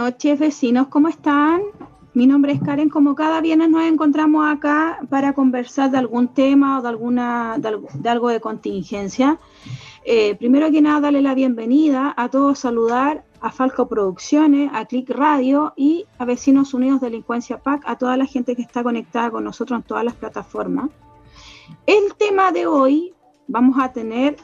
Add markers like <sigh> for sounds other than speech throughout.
noches, vecinos, ¿cómo están? Mi nombre es Karen, como cada viernes nos encontramos acá para conversar de algún tema o de, alguna, de, algo de contingencia. Eh, primero que nada, darle la bienvenida a todos, saludar a Falco Producciones, a Click Radio y a Vecinos Unidos Delincuencia PAC, a toda la gente que está conectada con nosotros en todas las plataformas. El tema de hoy vamos a tener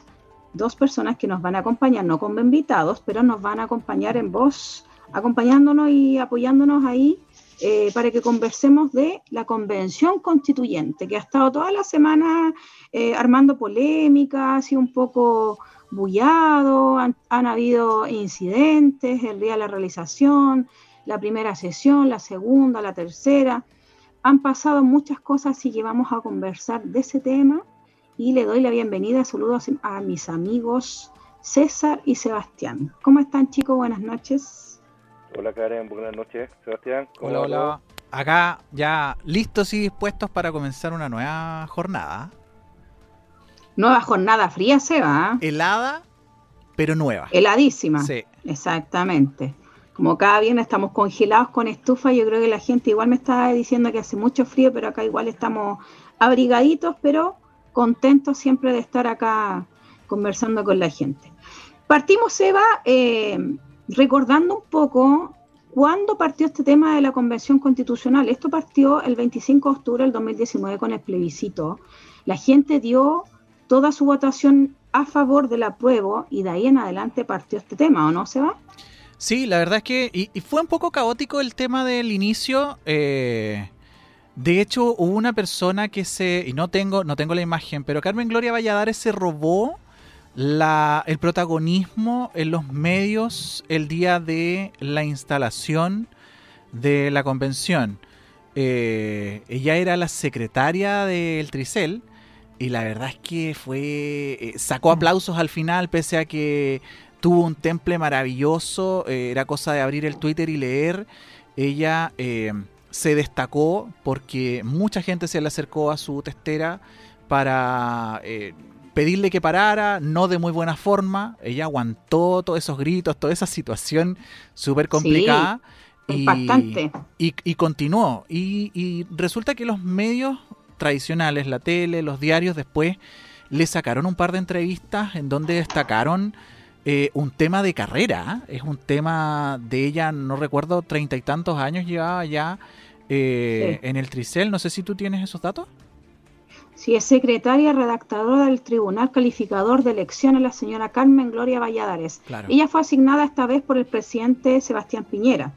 dos personas que nos van a acompañar, no como invitados, pero nos van a acompañar en voz, acompañándonos y apoyándonos ahí eh, para que conversemos de la convención constituyente, que ha estado toda la semana eh, armando polémicas y un poco bullado, han, habido incidentes el día de la realización, la primera sesión, la segunda, la tercera. Han pasado muchas cosas, y que vamos a conversar de ese tema y le doy la bienvenida, saludos a mis amigos César y Sebastián. ¿Cómo están chicos? Buenas noches. Hola Karen, buenas noches. Sebastián. hola, hola. Acá ya listos y dispuestos para comenzar una nueva jornada. Nueva jornada fría, Seba. Helada, pero nueva. Heladísima. Sí. Exactamente. Como cada viernes estamos congelados con estufa, yo creo que la gente igual me está diciendo que hace mucho frío, pero acá igual estamos abrigaditos, pero contentos siempre de estar acá conversando con la gente. Partimos, Eva, eh, recordando un poco cuándo partió este tema de la Convención Constitucional. Esto partió el 25 de octubre del 2019 con el plebiscito. La gente dio toda su votación a favor del apruebo y de ahí en adelante partió este tema, ¿o no, Seba? Sí, la verdad es que y, fue un poco caótico el tema del inicio. Eh, de hecho, hubo una persona que se. Y no tengo, no tengo la imagen, pero Carmen Gloria Valladares se robó la, el protagonismo en los medios el día de la instalación de la convención. Eh, ella era la secretaria del Tricel. Y la verdad es que fue. Eh, sacó aplausos al final, pese a que tuvo un temple maravilloso. Eh, era cosa de abrir el Twitter y leer. Ella se destacó porque mucha gente se le acercó a su testera para pedirle que parara, no de muy buena forma. Ella aguantó todos esos gritos, toda esa situación súper complicada. y, y, continuó. Y, resulta que los medios tradicionales, la tele, los diarios, después le sacaron un par de entrevistas en donde destacaron eh, un tema de carrera. Es un tema de ella, no recuerdo, treinta y tantos años llevaba ya eh, en el Tricel. No sé si tú tienes esos datos. Sí, es secretaria redactadora del Tribunal Calificador de Elecciones, la señora Carmen Gloria Valladares. Ella fue asignada esta vez por el presidente Sebastián Piñera.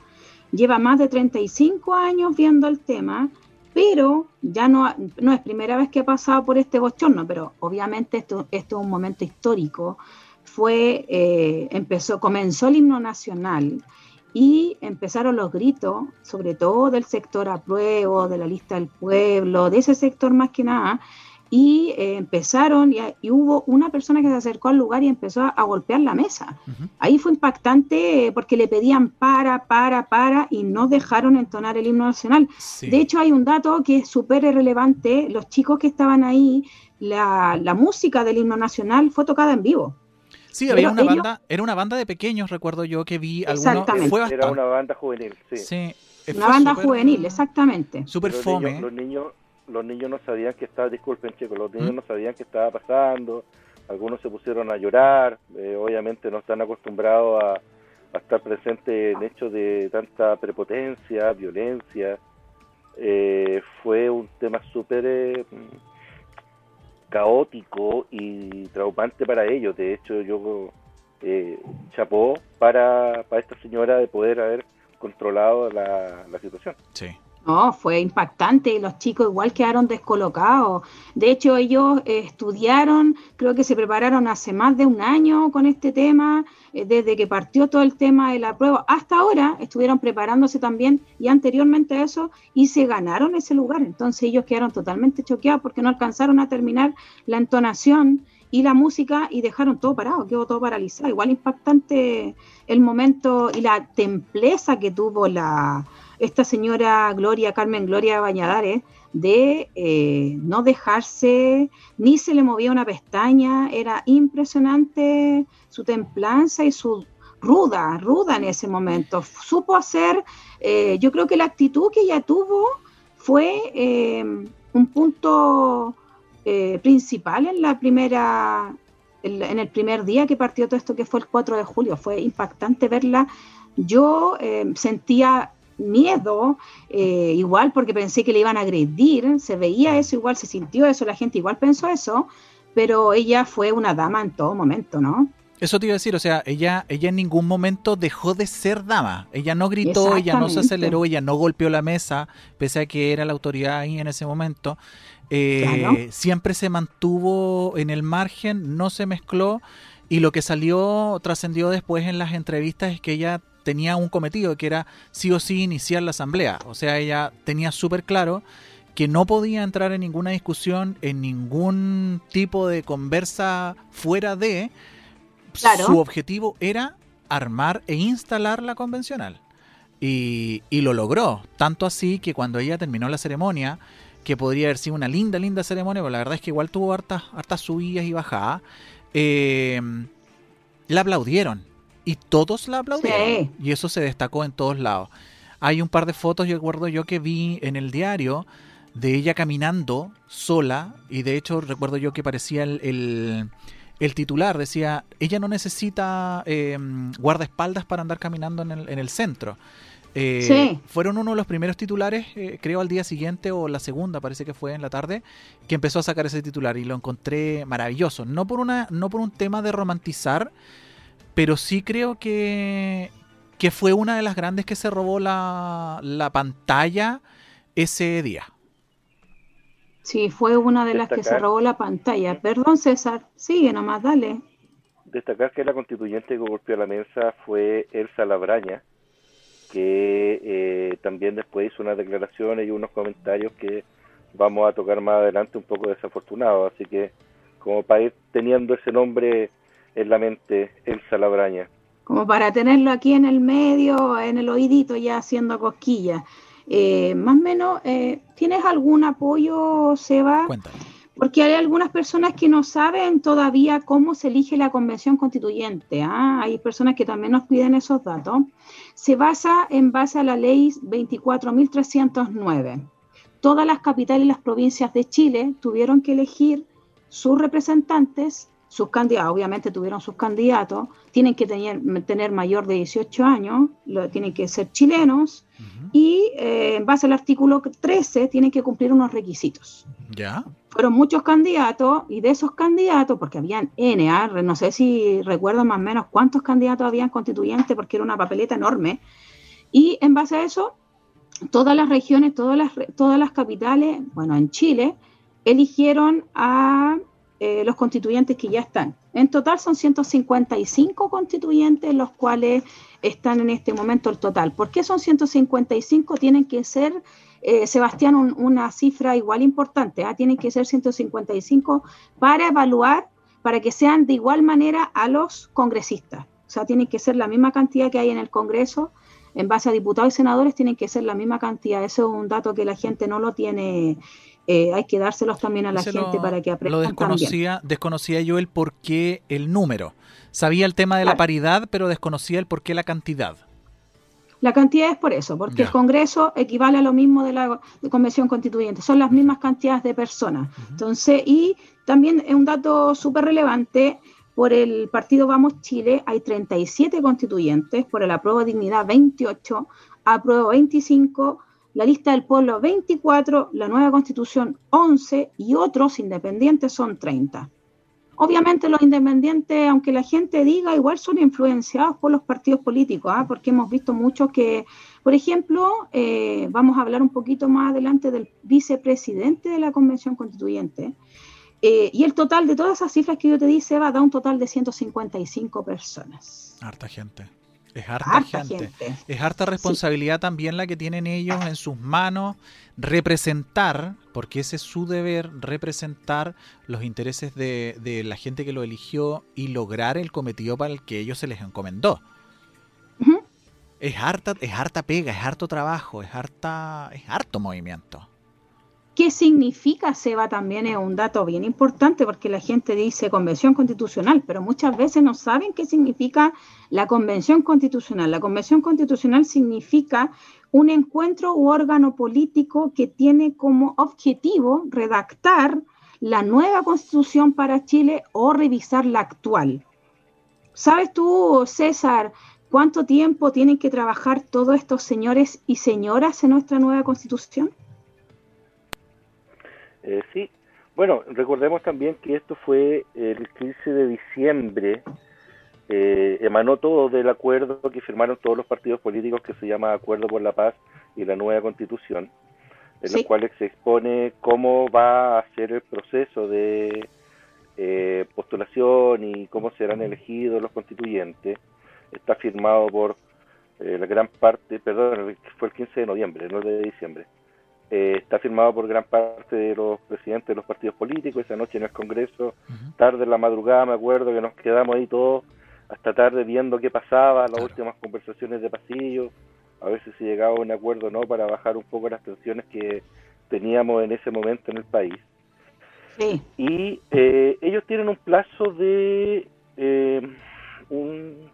Lleva más de 35 años viendo el tema, pero ya no, no es primera vez que ha pasado por este bochorno, pero obviamente esto, esto es un momento histórico. Fue, eh, empezó, comenzó el himno nacional y empezaron los gritos, sobre todo del sector apruebo, de la lista del pueblo, de ese sector más que nada, y eh, empezaron y, hubo una persona que se acercó al lugar y empezó a, golpear la mesa. Ahí fue impactante eh, porque le pedían para, para, para y no dejaron entonar el himno nacional. De hecho, hay un dato que es súper relevante, los chicos que estaban ahí, la, la música del himno nacional fue tocada en vivo. Sí, había una banda, era una banda de pequeños, recuerdo yo, que vi algunos. Fue Era una banda juvenil, sí. sí una banda juvenil, exactamente. Súper fome. los niños, los niños no sabían que estaba, disculpen chicos, los niños ¿Mm? no sabían qué estaba pasando, algunos se pusieron a llorar, eh, obviamente no están acostumbrados a, estar presentes en hechos de tanta prepotencia, violencia. Eh, fue un tema súper eh, caótico y traumante para ellos. De hecho, yo eh, chapó para, para esta señora de poder haber controlado la, la situación. Sí. No, fue impactante. Los chicos igual quedaron descolocados. De hecho, ellos eh, estudiaron, creo que se prepararon hace más de un año con este tema, eh, desde que partió todo el tema de la prueba hasta ahora, estuvieron preparándose también y anteriormente a eso, y se ganaron ese lugar. Entonces ellos quedaron totalmente choqueados porque no alcanzaron a terminar la entonación y la música y dejaron todo parado, quedó todo paralizado. Igual impactante el momento y la templeza que tuvo la esta señora Gloria, Carmen Gloria Bañadares, de eh, no dejarse, ni se le movía una pestaña, era impresionante su templanza y su ruda, ruda en ese momento. Supo hacer, eh, yo creo que la actitud que ella tuvo fue eh, un punto principal en la primera, en, el primer día que partió todo esto, que fue el 4 de julio. Fue impactante verla. Yo sentía miedo, igual porque pensé que le iban a agredir, se veía eso, igual se sintió eso, la gente igual pensó eso, pero ella fue una dama en todo momento, ¿no? Eso te iba a decir, o sea, ella, ella en ningún momento dejó de ser dama. Ella no gritó, ella no se aceleró, ella no golpeó la mesa, pese a que era la autoridad ahí en ese momento. Eh, siempre se mantuvo en el margen, no se mezcló. Y lo que salió, trascendió después en las entrevistas es que ella tenía un cometido, que era sí o sí iniciar la asamblea. O sea, ella tenía súper claro que no podía entrar en ninguna discusión, en ningún tipo de conversa fuera de su objetivo era armar e instalar la convencional. Y, lo logró. Tanto así que cuando ella terminó la ceremonia, que podría haber sido una linda, linda ceremonia, pero la verdad es que igual tuvo hartas, hartas subidas y bajadas, eh, la aplaudieron. Y todos la aplaudieron. Y eso se destacó en todos lados. Hay un par de fotos, yo recuerdo yo que vi en el diario de ella caminando sola. Y de hecho recuerdo yo que parecía el el titular decía, ella no necesita eh, guardaespaldas para andar caminando en el, en el centro. Eh, fueron uno de los primeros titulares, eh, creo al día siguiente o la segunda, parece que fue en la tarde, que empezó a sacar ese titular y lo encontré maravilloso. No por, una, no por un tema de romantizar, pero sí creo que, que fue una de las grandes que se robó la, la pantalla ese día. Sí, fue una de las que se robó la pantalla. Perdón, César, sigue nomás, dale. Destacar que la constituyente que golpeó la mesa fue Elsa Labraña, que eh, también después hizo unas declaraciones y unos comentarios que vamos a tocar más adelante un poco desafortunados. Así que, como para ir teniendo ese nombre en la mente, Elsa Labraña. Como para tenerlo aquí en el medio, en el oídito, ya haciendo cosquillas. Eh, más o menos, eh, ¿tienes algún apoyo, Seba? Cuéntame. Porque hay algunas personas que no saben todavía cómo se elige la convención constituyente. ¿ah? Hay personas que también nos piden esos datos. Se basa en base a la ley 24.309. Todas las capitales y las provincias de Chile tuvieron que elegir sus representantes sus candidatos, obviamente tuvieron sus candidatos, tienen que tener, tener mayor de 18 años, lo, tienen que ser chilenos y eh, en base al artículo 13 tienen que cumplir unos requisitos. ¿Ya? Fueron muchos candidatos y de esos candidatos, porque habían N, ¿ah? no sé si recuerdo más o menos cuántos candidatos habían constituyentes porque era una papeleta enorme, y en base a eso, todas las regiones, todas las, todas las capitales, bueno, en Chile, eligieron a eh, los constituyentes que ya están. En total son 155 constituyentes los cuales están en este momento el total. ¿Por qué son 155? Tienen que ser, eh, Sebastián, una cifra igual importante. ¿ah? Tienen que ser 155 para evaluar, para que sean de igual manera a los congresistas. O sea, tienen que ser la misma cantidad que hay en el Congreso. En base a diputados y senadores tienen que ser la misma cantidad. Eso es un dato que la gente no lo tiene eh, hay que dárselos también a la gente para que aprendan. Lo desconocía, desconocía yo el por qué el número. Sabía el tema de la paridad, pero desconocía el por qué la cantidad. La cantidad es por eso, porque el Congreso equivale a lo mismo de la Convención Constituyente, son las mismas cantidades de personas. Entonces, y también es un dato súper relevante, por el partido Vamos Chile hay 37 constituyentes, por el Apruebo Dignidad 28, Apruebo 25, la lista del pueblo 24, la nueva constitución 11 y otros independientes son 30. Obviamente los independientes, aunque la gente diga, igual son influenciados por los partidos políticos, ¿ah? porque hemos visto mucho que, por ejemplo, eh, vamos a hablar un poquito más adelante del vicepresidente de la Convención Constituyente, eh, y el total de todas esas cifras que yo te di, va a dar un total de 155 personas. Harta gente. Es harta, gente. Es harta responsabilidad también la que tienen ellos en sus manos representar, porque ese es su deber, representar los intereses de, la gente que lo eligió y lograr el cometido para el que ellos se les encomendó. Es harta, es harta pega, es harto trabajo, es harta, es harto movimiento. ¿Qué significa SEBA? También es un dato bien importante porque la gente dice convención constitucional, pero muchas veces no saben qué significa la convención constitucional. La convención constitucional significa un encuentro u órgano político que tiene como objetivo redactar la nueva constitución para Chile o revisar la actual. ¿Sabes tú, César, cuánto tiempo tienen que trabajar todos estos señores y señoras en nuestra nueva constitución? Eh, sí, bueno, recordemos también que esto fue el 15 de diciembre, eh, emanó todo del acuerdo que firmaron todos los partidos políticos que se llama Acuerdo por la Paz y la Nueva Constitución, en los cuales se expone cómo va a ser el proceso de eh, postulación y cómo serán elegidos los constituyentes. Está firmado por la gran parte, perdón, fue el 15 de noviembre, no el de diciembre. Eh, está firmado por gran parte de los presidentes de los partidos políticos. Esa noche en el Congreso, tarde en la madrugada, me acuerdo que nos quedamos ahí todos hasta tarde viendo qué pasaba, las últimas conversaciones de pasillo, a ver si se llegaba a un acuerdo o no para bajar un poco las tensiones que teníamos en ese momento en el país. Y eh, ellos tienen un plazo de, eh, un,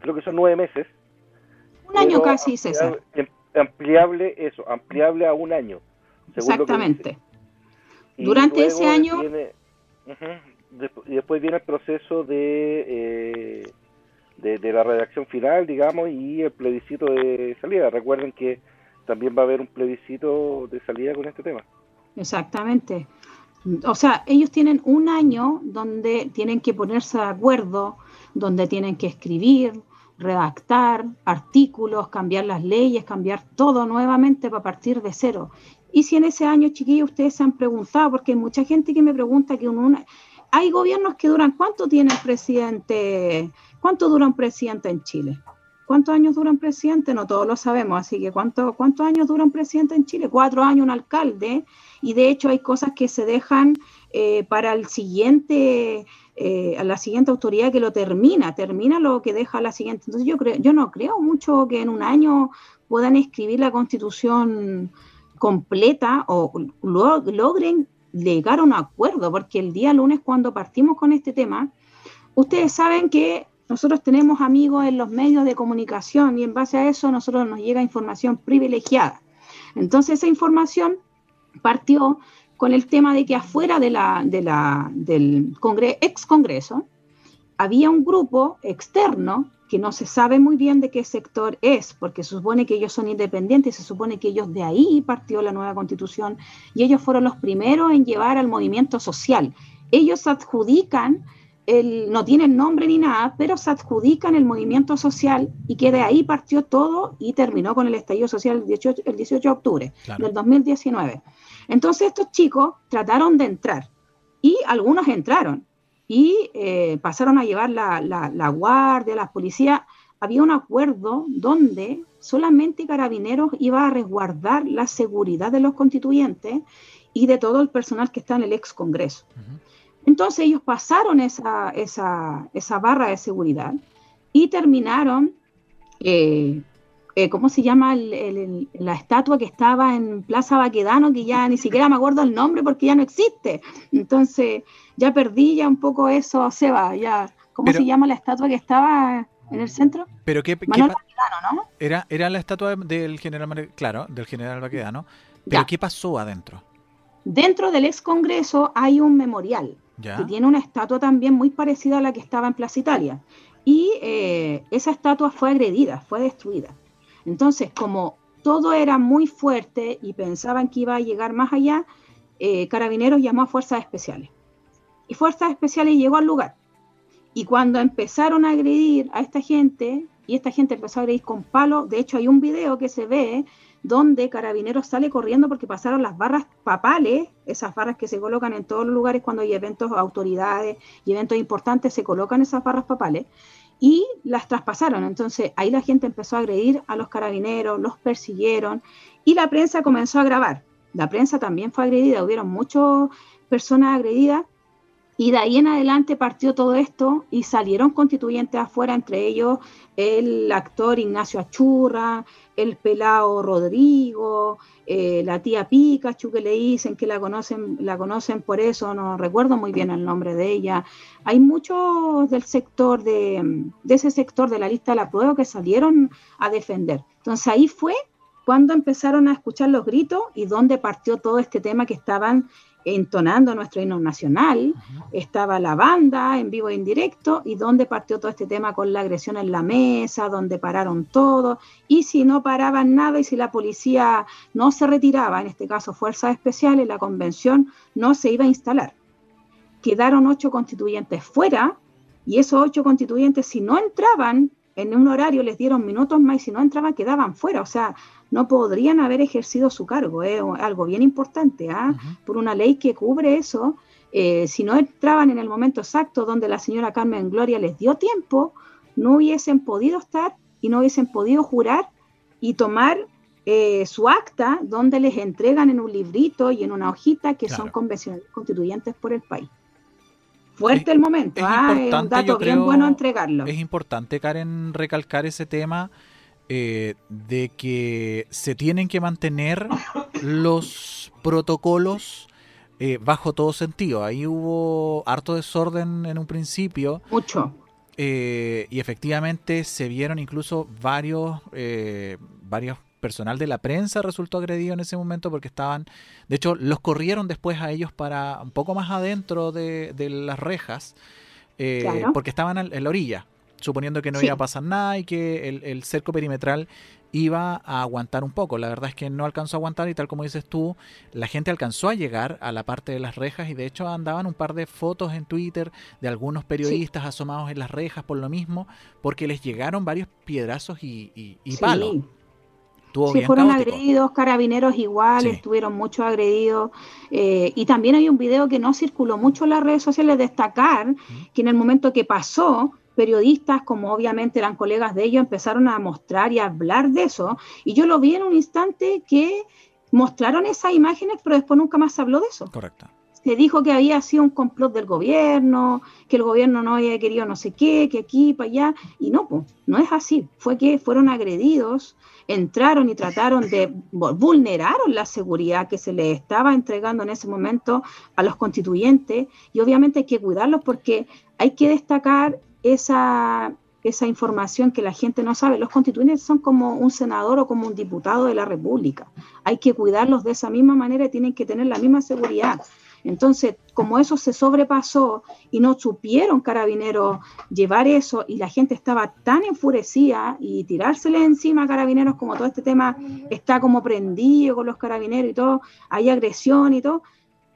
creo que son nueve meses. Un año casi, César ampliable eso, ampliable a un año. Exactamente. Durante ese año... y después viene el proceso de, eh, de, la redacción final, digamos, y el plebiscito de salida. Recuerden que también va a haber un plebiscito de salida con este tema. Exactamente. O sea, ellos tienen un año donde tienen que ponerse de acuerdo, donde tienen que escribir, redactar artículos, cambiar las leyes, cambiar todo nuevamente para partir de cero. Y si en ese año, chiquillos, ustedes se han preguntado, porque hay mucha gente que me pregunta que una, hay gobiernos que duran, ¿cuánto tiene el presidente? ¿Cuánto dura un presidente en Chile? ¿Cuántos años dura un presidente? No todos lo sabemos, así que ¿cuánto, ¿cuántos años dura un presidente en Chile? Cuatro años un alcalde, y de hecho hay cosas que se dejan eh, para el siguiente eh, a la siguiente autoridad que lo termina, termina lo que deja la siguiente. Entonces yo creo, yo no creo mucho que en un año puedan escribir la constitución completa o logren llegar a un acuerdo, porque el día lunes cuando partimos con este tema, ustedes saben que nosotros tenemos amigos en los medios de comunicación y en base a eso nosotros nos llega información privilegiada. Entonces esa información partió con el tema de que afuera de la, de la, del ex Congreso había un grupo externo que no se sabe muy bien de qué sector es, porque se supone que ellos son independientes, se supone que ellos de ahí partió la nueva constitución y ellos fueron los primeros en llevar al movimiento social. Ellos adjudican, el, no tienen nombre ni nada, pero se adjudican el movimiento social y que de ahí partió todo y terminó con el estallido social el 18, el 18 de octubre del 2019. Entonces estos chicos trataron de entrar y algunos entraron y eh, pasaron a llevar la, la, guardia, la policía. Había un acuerdo donde solamente Carabineros iba a resguardar la seguridad de los constituyentes y de todo el personal que está en el ex Congreso. Entonces ellos pasaron esa, esa, esa, barra de seguridad y terminaron eh, eh, ¿cómo se llama la estatua que estaba en Plaza Baquedano, que ya ni siquiera me acuerdo el nombre porque ya no existe? Entonces, ya perdí ya un poco eso, Seba, ya, ¿cómo se llama la estatua que estaba en el centro? Pero qué, Baquedano, ¿no? Era, era la estatua del general, claro, del general Baquedano, pero ¿qué pasó adentro? Dentro del ex Congreso hay un memorial que tiene una estatua también muy parecida a la que estaba en Plaza Italia. Y eh, esa estatua fue agredida, fue destruida. Entonces, como todo era muy fuerte y pensaban que iba a llegar más allá, eh, Carabineros llamó a Fuerzas Especiales. Y Fuerzas Especiales llegó al lugar. Y cuando empezaron a agredir a esta gente, y esta gente empezó a agredir con palos, de hecho hay un video que se ve donde Carabineros sale corriendo porque pasaron las barras papales, esas barras que se colocan en todos los lugares cuando hay eventos, autoridades y eventos importantes, se colocan esas barras papales, y las traspasaron. Entonces ahí la gente empezó a agredir a los carabineros, los persiguieron y la prensa comenzó a grabar. La prensa también fue agredida, hubieron muchas personas agredidas Y de ahí en adelante partió todo esto y salieron constituyentes afuera, entre ellos el actor Ignacio Achurra, el pelao Rodrigo, eh, la tía Pikachu que le dicen que la conocen, la conocen por eso, no recuerdo muy bien el nombre de ella. Hay muchos del sector de, ese sector de la lista de la prueba que salieron a defender. Entonces ahí fue cuando empezaron a escuchar los gritos y donde partió todo este tema que estaban entonando nuestro himno nacional, estaba la banda en vivo e indirecto y donde partió todo este tema con la agresión en la mesa, donde pararon todo y si no paraban nada y si la policía no se retiraba, en este caso fuerzas especiales, la convención no se iba a instalar. Quedaron ocho constituyentes fuera y esos ocho constituyentes si no entraban en un horario les dieron minutos más y si no entraban quedaban fuera, o sea, no podrían haber ejercido su cargo, es algo bien importante, ¿ah? por una ley que cubre eso, eh, si no entraban en el momento exacto donde la señora Carmen Gloria les dio tiempo, no hubiesen podido estar y no hubiesen podido jurar y tomar eh, su acta donde les entregan en un librito y en una hojita que son convencionales constituyentes por el país. Fuerte el momento, es, ¿ah? un dato bien bueno entregarlo. Es importante, Karen, recalcar ese tema eh, de que se tienen que mantener los protocolos eh, bajo todo sentido. Ahí hubo harto desorden en un principio. Mucho. Eh, y efectivamente se vieron incluso varios, varios personal de la prensa resultó agredido en ese momento porque estaban, de hecho, los corrieron después a ellos para un poco más adentro de, las rejas, eh, porque estaban en la orilla, suponiendo que no iba a pasar nada y que el, cerco perimetral iba a aguantar un poco. La verdad es que no alcanzó a aguantar y tal como dices tú, la gente alcanzó a llegar a la parte de las rejas y de hecho andaban un par de fotos en Twitter de algunos periodistas asomados en las rejas por lo mismo, porque les llegaron varios piedrazos y, y palos sí, fueron agredidos, carabineros igual, estuvieron muchos agredidos. Eh, y también hay un video que no circuló mucho en las redes sociales, destacar que en el momento que pasó, periodistas, como obviamente eran colegas de ellos, empezaron a mostrar y a hablar de eso. Y yo lo vi en un instante que mostraron esas imágenes, pero después nunca más se habló de eso. Correcto. Se dijo que había sido un complot del gobierno, que el gobierno no había querido no sé qué, que aquí, para allá, y no, pues, no es así. Fue que fueron agredidos, entraron y trataron de vulneraron la seguridad que se le estaba entregando en ese momento a los constituyentes y obviamente hay que cuidarlos porque hay que destacar esa, esa información que la gente no sabe. Los constituyentes son como un senador o como un diputado de la República. Hay que cuidarlos de esa misma manera y tienen que tener la misma seguridad. Entonces, como eso se sobrepasó y no supieron carabineros llevar eso y la gente estaba tan enfurecida y tirársele encima a carabineros como todo este tema está como prendido con los carabineros y todo, hay agresión y todo,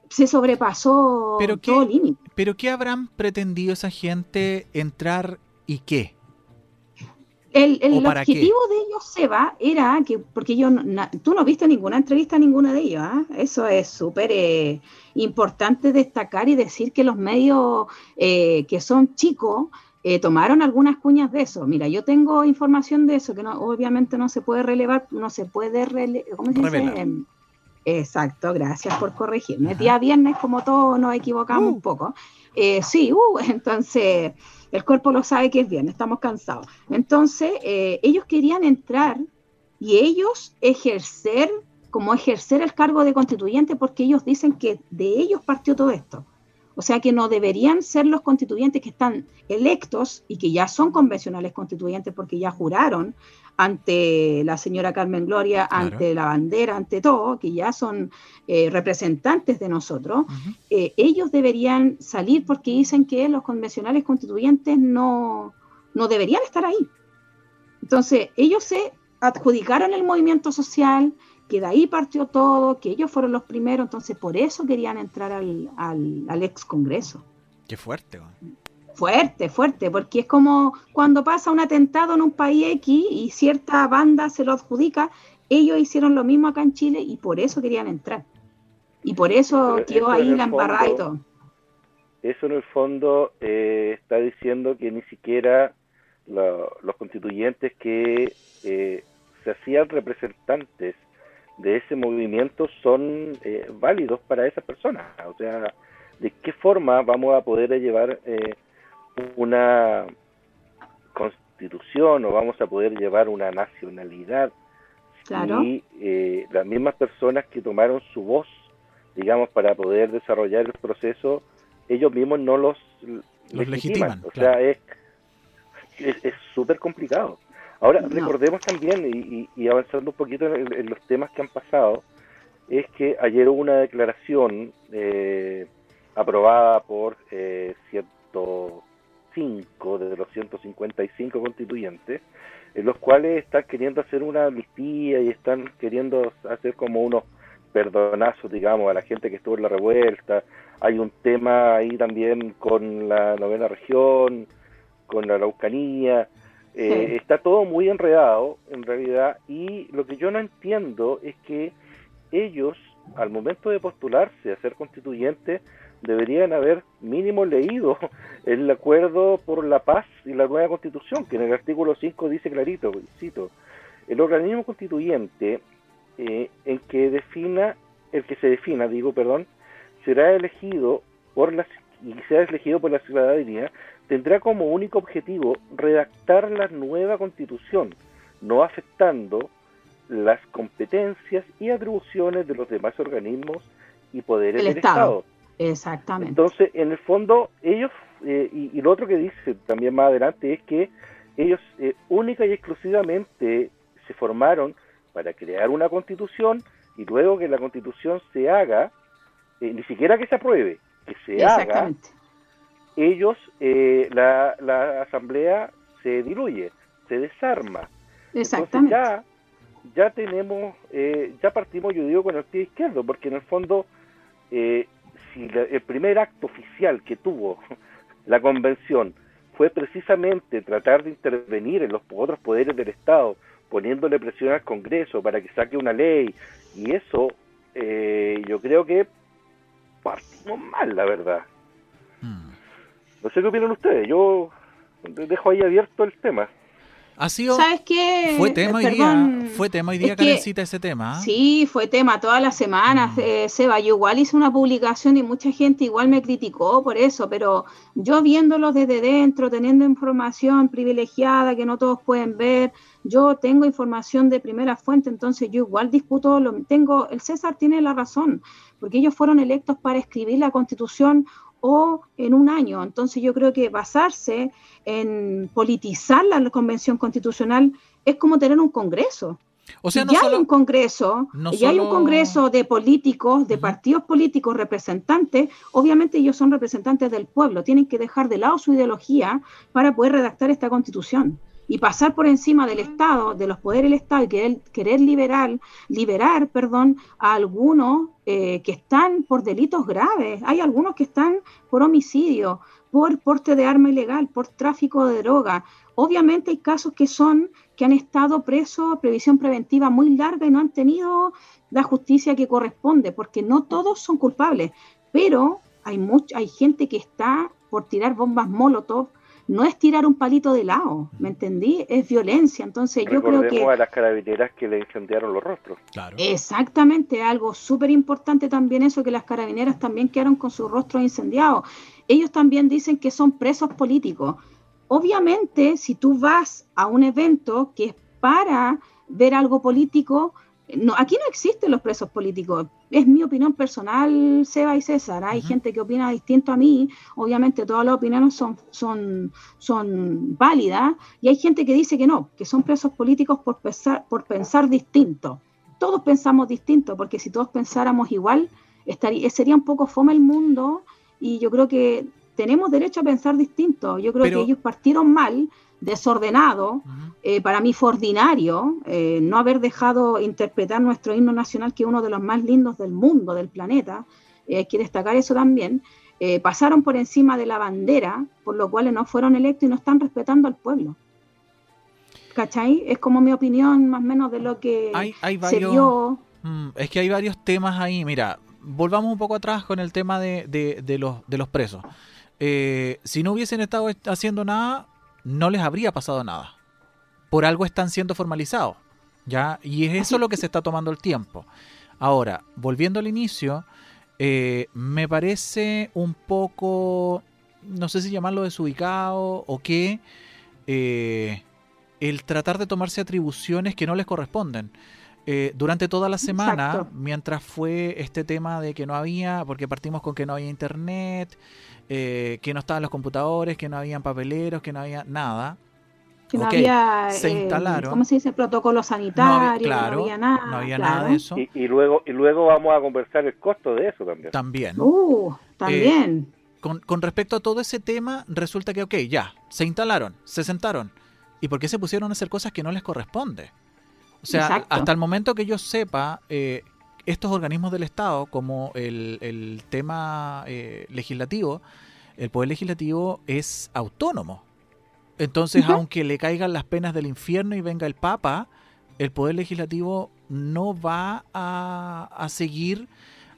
se sobrepasó ¿Pero todo límite. ¿Pero qué habrán pretendido esa gente entrar y qué? El, objetivo de ellos, Seba, era que, porque yo, tú no viste ninguna entrevista a ninguno de ellos, ¿ah? eso es súper eh, importante destacar y decir que los medios eh, que son chicos eh, tomaron algunas cuñas de eso. Mira, yo tengo información de eso, que no, obviamente no se puede relevar, no se puede relevar, ¿cómo se dice? Exacto, gracias por corregirme. Día viernes, como todos nos equivocamos uh. un poco. sí, uh, <laughs> entonces el cuerpo lo sabe que es bien, estamos cansados. Entonces, eh, ellos querían entrar y ellos ejercer, como ejercer el cargo de constituyente, porque ellos dicen que de ellos partió todo esto. O sea que no deberían ser los constituyentes que están electos y que ya son convencionales constituyentes porque ya juraron ante la señora Carmen Gloria, ante la bandera, ante todo, que ya son eh, representantes de nosotros, eh, ellos deberían salir porque dicen que los convencionales constituyentes no, no deberían estar ahí. Entonces, ellos se adjudicaron el movimiento social, que de ahí partió todo, que ellos fueron los primeros, entonces por eso querían entrar al, al, ex Congreso. Qué fuerte. Fuerte, fuerte, porque es como cuando pasa un atentado en un país X y cierta banda se lo adjudica, ellos hicieron lo mismo acá en Chile y por eso querían entrar. Y por eso quedó ahí la embarrada y todo. Eso en el fondo eh, está diciendo que ni siquiera los constituyentes que eh, se hacían representantes de ese movimiento son eh, válidos para esas personas. O sea, de qué forma vamos a poder llevar eh, una constitución o vamos a poder llevar una nacionalidad y eh, las mismas personas que tomaron su voz, digamos, para poder desarrollar el proceso, ellos mismos no los, legitiman. O sea, es súper complicado. Ahora, recordemos también, y, avanzando un poquito en, los temas que han pasado, es que ayer hubo una declaración eh, aprobada por eh, 105 de los 155 constituyentes, en los cuales están queriendo hacer una amnistía y están queriendo hacer como unos perdonazos, digamos, a la gente que estuvo en la revuelta. Hay un tema ahí también con la novena región, con la Araucanía. Eh, está todo muy enredado, en realidad, y lo que yo no entiendo es que ellos, al momento de postularse a ser constituyentes, deberían haber mínimo leído <laughs> el acuerdo por la paz y la nueva constitución, que en el artículo 5 dice clarito, cito, el organismo constituyente eh, en que defina, el que se defina, digo, perdón, será elegido por las y sea elegido por la ciudadanía, tendrá como único objetivo redactar la nueva constitución, no afectando las competencias y atribuciones de los demás organismos y poderes del Estado. Exactamente. Entonces, en el fondo, ellos, eh, y, lo otro que dice también más adelante es que ellos eh, única y exclusivamente se formaron para crear una constitución y luego que la constitución se haga, eh, ni siquiera que se apruebe, que se haga, ellos, la, la asamblea se diluye, se desarma. Exactamente. Entonces ya, ya tenemos, ya partimos, yo digo, con el pie izquierdo, porque en el fondo eh, si el primer acto oficial que tuvo <laughs> la convención fue precisamente tratar de intervenir en los otros poderes del Estado, poniéndole presión al Congreso para que saque una ley, y eso eh, yo creo que partimos mal, la verdad. Hmm. No sé qué opinan ustedes, yo dejo ahí abierto el tema. Ha sido. ¿Sabes qué? Fue tema hoy día. Fue tema hoy día, ese tema. ¿ah? Sí, fue tema todas las semanas, mm. eh, Seba. Yo igual hice una publicación y mucha gente igual me criticó por eso, pero yo viéndolo desde dentro, teniendo información privilegiada que no todos pueden ver, yo tengo información de primera fuente, entonces yo igual disputo, lo tengo, el César tiene la razón, porque ellos fueron electos para escribir la constitución o en un año. Entonces yo creo que basarse en politizar la convención constitucional es como tener un congreso. O sea, ya hay un congreso, ya hay un congreso de políticos, de partidos políticos representantes, obviamente ellos son representantes del pueblo, tienen que dejar de lado su ideología para poder redactar esta constitución y pasar por encima del Estado, de los poderes del Estado y querer, querer liberar, liberar perdón, a algunos eh, que están por delitos graves. Hay algunos que están por homicidio, por porte de arma ilegal, por tráfico de droga. Obviamente hay casos que son que han estado presos, previsión preventiva muy larga y no han tenido la justicia que corresponde, porque no todos son culpables, pero hay, hay gente que está por tirar bombas Molotov no es tirar un palito de lado, ¿me entendí? Es violencia. Entonces yo creo que... a las carabineras que le incendiaron los rostros. Claro. Exactamente, algo súper importante también eso, que las carabineras también quedaron con sus rostros incendiados. Ellos también dicen que son presos políticos. Obviamente, si tú vas a un evento que es para ver algo político, no, aquí no existen los presos políticos. Es mi opinión personal, Seba y César. Hay gente que opina distinto a mí. Obviamente todas las opiniones son, son, son válidas. Y hay gente que dice que no, que son presos políticos por pensar, por pensar distinto. Todos pensamos distinto, porque si todos pensáramos igual, estaría, sería un poco fome el mundo. Y yo creo que tenemos derecho a pensar distinto. Yo creo que ellos partieron mal desordenado, eh, para mí fue ordinario eh, no haber dejado interpretar nuestro himno nacional, que es uno de los más lindos del mundo, del planeta, eh, hay que destacar eso también, pasaron por encima de la bandera, por lo cual no fueron electos y no están respetando al pueblo. ¿Cachai? Es como mi opinión más o menos de lo que se vio. Mm, es que hay varios temas ahí, mira, volvamos un poco atrás con el tema de, de los, de los presos. si no hubiesen estado haciendo nada, no les habría pasado nada. Por algo están siendo formalizados. ¿ya? Y es eso lo que se está tomando el tiempo. Ahora, volviendo al inicio, eh, me parece un poco, no sé si llamarlo desubicado o qué, eh, el tratar de tomarse atribuciones que no les corresponden. Eh, durante toda la semana, mientras fue este tema de que no había, porque partimos con que no había internet, que no estaban los computadores, que no habían papeleros, que no había nada, que no había, se eh, instalaron. ¿cómo se dice? Protocolo sanitario, no había, nada. No había nada de eso. Y, luego, y luego vamos a conversar el costo de eso también. También. Uh, también. Eh, con, con, respecto a todo ese tema, resulta que, ok, ya, se instalaron, se sentaron. ¿Y por qué se pusieron a hacer cosas que no les corresponde? O sea, hasta el momento que yo sepa, eh, estos organismos del Estado, como el, el tema legislativo, el Poder Legislativo es autónomo. Entonces, aunque le caigan las penas del infierno y venga el Papa, el Poder Legislativo no va a, seguir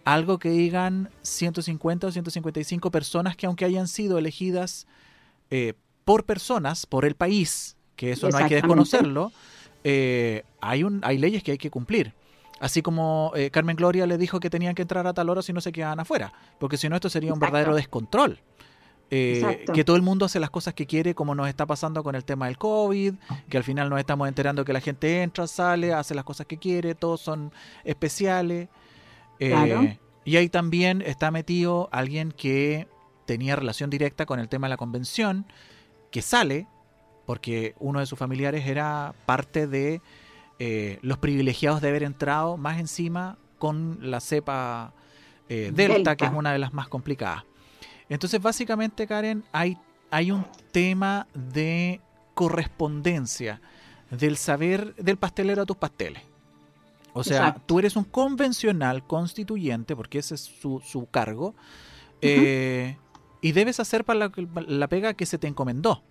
algo que digan 150 o 155 personas que aunque hayan sido elegidas eh, por personas, por el país, que eso no hay que desconocerlo, eh, hay, un, hay leyes que hay que cumplir. Así como eh, Carmen Gloria le dijo que tenían que entrar a tal hora si no se quedaban afuera, porque si no esto sería un verdadero descontrol. Eh, que todo el mundo hace las cosas que quiere, como nos está pasando con el tema del COVID, que al final nos estamos enterando que la gente entra, sale, hace las cosas que quiere, todos son especiales. Eh, y ahí también está metido alguien que tenía relación directa con el tema de la convención, que sale, porque uno de sus familiares era parte de eh, los privilegiados de haber entrado más encima con la cepa Delta, que es una de las más complicadas. Entonces, básicamente, Karen, hay, hay un tema de correspondencia, del saber del pastelero a tus pasteles. O sea, tú eres un convencional constituyente, porque ese es su, su cargo, eh, y debes hacer para la, pega que se te encomendó.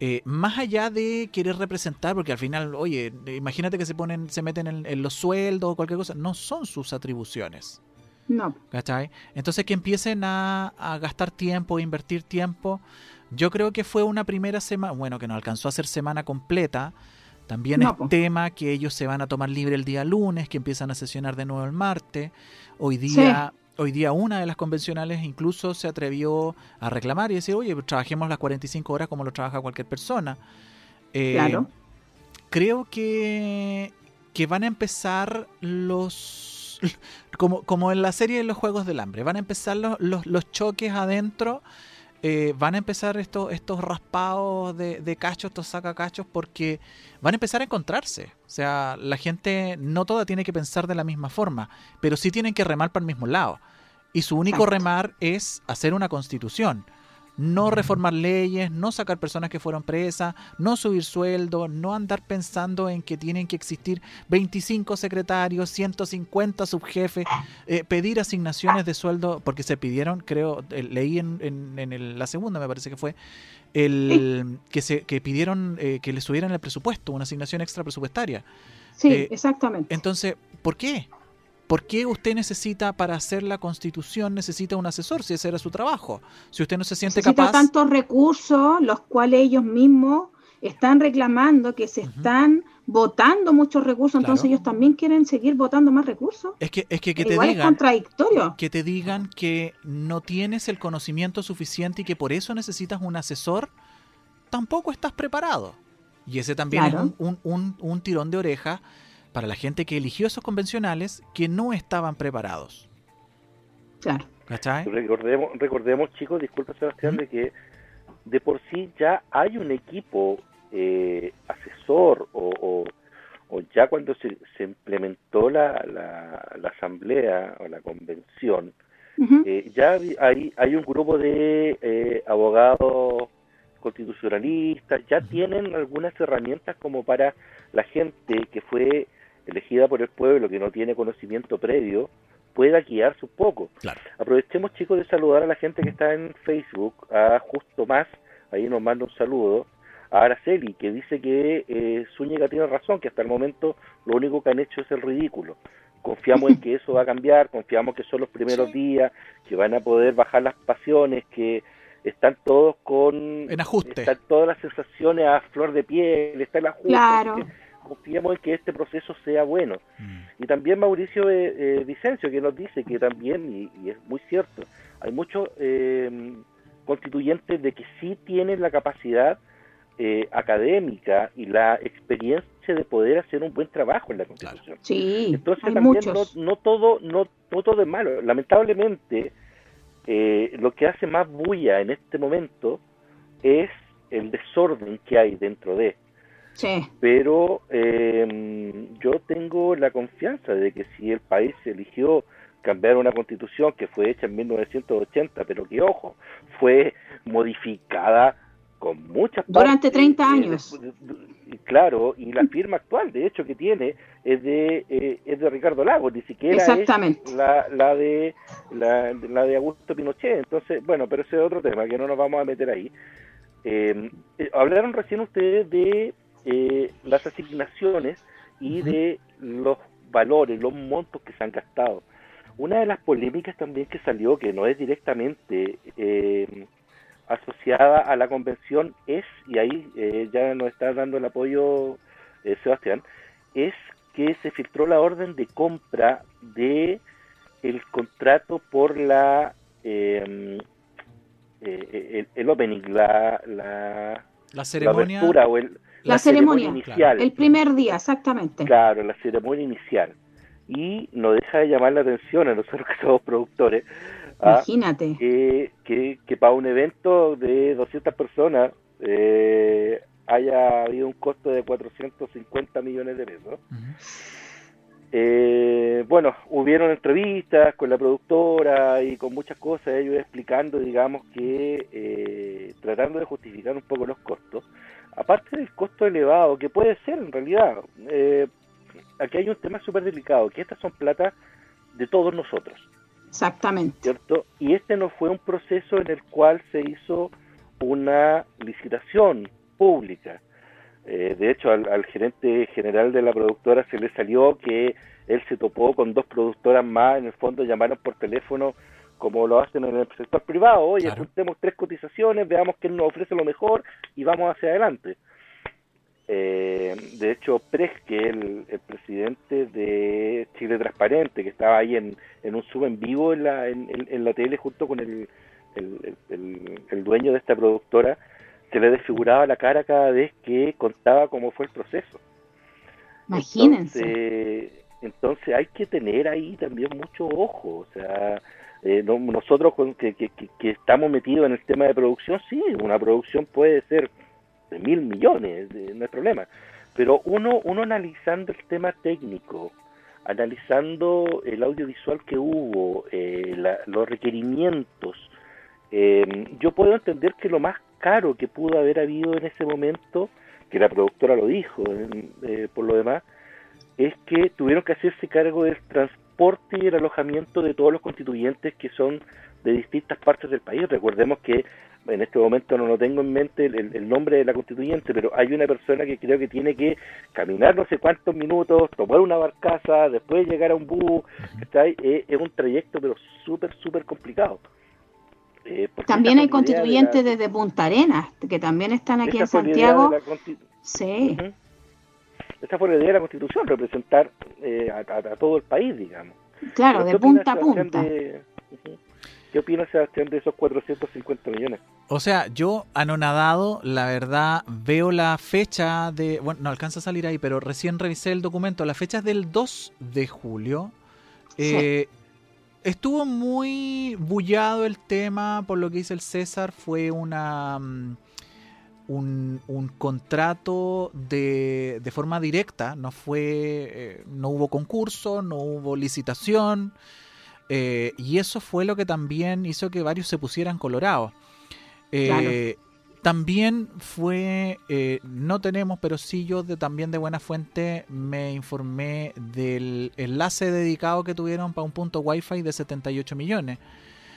Eh, más allá de querer representar, porque al final, oye, imagínate que se ponen, se meten en, en los sueldos o cualquier cosa, no son sus atribuciones. No. ¿Cachai? Entonces que empiecen a, gastar tiempo, invertir tiempo. Yo creo que fue una primera semana, bueno, que no alcanzó a ser semana completa. También es tema que ellos se van a tomar libre el día lunes, que empiezan a sesionar de nuevo el martes. Hoy día, hoy día una de las convencionales incluso se atrevió a reclamar y decir, oye, pues trabajemos las 45 horas como lo trabaja cualquier persona. Eh, claro. Creo que, que van a empezar los <laughs> como, como en la serie de los Juegos del Hambre, van a empezar los, los, choques adentro, eh, van a empezar estos, estos raspados de, de cachos, estos sacacachos, porque van a empezar a encontrarse. O sea, la gente no toda tiene que pensar de la misma forma, pero sí tienen que remar para el mismo lado. Y su único remar es hacer una constitución no reformar leyes, no sacar personas que fueron presas, no subir sueldos, no andar pensando en que tienen que existir 25 secretarios, 150 subjefes, eh, pedir asignaciones de sueldo, porque se pidieron, creo, eh, leí en, la segunda, me parece que fue, el que se que pidieron eh, que le subieran el presupuesto, una asignación extra presupuestaria. Sí, exactamente. Entonces, ¿por qué? ¿Por qué usted necesita para hacer la constitución necesita un asesor si ese era su trabajo? Si usted no se siente necesita capaz... tantos recursos, los cuales ellos mismos están reclamando que se están votando muchos recursos, entonces ellos también quieren seguir votando más recursos. Es que, es que, te digan, es contradictorio. Que te digan que no tienes el conocimiento suficiente y que por eso necesitas un asesor, tampoco estás preparado. Y ese también es un, un, un tirón de oreja para la gente que eligió esos convencionales que no estaban preparados. Claro. Recordemos, recordemos, chicos, disculpa Sebastián, de que de por sí ya hay un equipo eh, asesor o, o, ya cuando se, se implementó la, la, asamblea o la convención, eh, ya hay, hay un grupo de eh, abogados constitucionalistas, ya tienen algunas herramientas como para la gente que fue elegida por el pueblo que no tiene conocimiento previo pueda guiarse un poco. Aprovechemos chicos de saludar a la gente que está en Facebook, a Justo Más, ahí nos manda un saludo, a Araceli, que dice que eh, Zúñiga tiene razón, que hasta el momento lo único que han hecho es el ridículo. Confiamos en que eso va a cambiar, confiamos que son los primeros días, que van a poder bajar las pasiones, que están todos con... En ajuste. Están todas las sensaciones a flor de piel, está el ajuste. Claro confiemos en que este proceso sea bueno. Mm. Y también Mauricio eh, eh, Vicencio, que nos dice que también, y, es muy cierto, hay muchos eh, constituyentes de que sí tienen la capacidad académica y la experiencia de poder hacer un buen trabajo en la Constitución. Sí, Entonces también no, todo, no, no todo es malo. Lamentablemente, lo que hace más bulla en este momento es el desorden que hay dentro de. Sí. Pero eh, yo tengo la confianza de que si el país eligió cambiar una constitución que fue hecha en 1980, pero que, ojo, fue modificada con muchas Durante 30 años. claro, y la firma actual, de hecho, que tiene es de eh, es de Ricardo Lagos, ni siquiera es la, la de la, la de Augusto Pinochet. Entonces, bueno, pero ese es otro tema que no nos vamos a meter ahí. Eh, eh, hablaron recién ustedes de eh, las asignaciones y de los valores, los montos que se han gastado. Una de las polémicas también que salió, que no es directamente asociada a la convención, es, y ahí ya nos está dando el apoyo Sebastián, es que se filtró la orden de compra de el contrato por la eh, el, opening, la, la, la ceremonia. o el, la, ceremonia, inicial. El primer día, exactamente. Claro, la ceremonia inicial. Y no deja de llamar la atención a nosotros que somos productores. Imagínate. que, que, para un evento de 200 personas eh, haya habido un costo de 450 millones de pesos. Eh, bueno, hubieron entrevistas con la productora y con muchas cosas, ellos explicando, digamos, que eh, tratando de justificar un poco los costos. Aparte del costo elevado, que puede ser en realidad, eh, aquí hay un tema súper delicado, que estas son plata de todos nosotros. Exactamente. ¿Cierto? Y este no fue un proceso en el cual se hizo una licitación pública eh, de hecho, al, gerente general de la productora se le salió que él se topó con dos productoras más, en el fondo llamaron por teléfono como lo hacen en el sector privado, oye, claro. tres cotizaciones, veamos quién nos ofrece lo mejor y vamos hacia adelante. Eh, de hecho, Pres, que el, el, presidente de Chile Transparente, que estaba ahí en, en un sub en vivo en la, en, en la tele junto con el, el, el dueño de esta productora, se le desfiguraba la cara cada vez que contaba cómo fue el proceso. Imagínense. Entonces, hay que tener ahí también mucho ojo, o sea, eh, nosotros que, que, que, estamos metidos en el tema de producción, sí, una producción puede ser de mil millones, no hay problema, pero uno, uno analizando el tema técnico, analizando el audiovisual que hubo, eh, los requerimientos, eh, yo puedo entender que lo más caro que pudo haber habido en ese momento, que la productora lo dijo eh, por lo demás, es que tuvieron que hacerse cargo del transporte y el alojamiento de todos los constituyentes que son de distintas partes del país. Recordemos que en este momento no lo tengo en mente el, nombre de la constituyente, pero hay una persona que creo que tiene que caminar no sé cuántos minutos, tomar una barcaza, después llegar a un bus, eh, es un trayecto pero súper, súper complicado. Eh, también hay constituyentes desde Punta Arenas, que también están aquí en Santiago. Sí. Esa fue la idea de la Constitución, representar eh, a, todo el país, digamos. Claro, de punta a punta. ¿Qué opina Sebastián de esos 450 millones? O sea, yo anonadado, la verdad, veo la fecha de... Bueno, no alcanza a salir ahí, pero recién revisé el documento. La fecha es del 2 de julio. Eh, Estuvo muy bullado el tema, por lo que dice el César, fue una mm, un, contrato de, de, forma directa, no fue, eh, no hubo concurso, no hubo licitación, eh, y eso fue lo que también hizo que varios se pusieran colorados. Eh, también fue, no tenemos, pero sí yo de, también de buena fuente me informé del enlace dedicado que tuvieron para un punto wifi de 78 millones.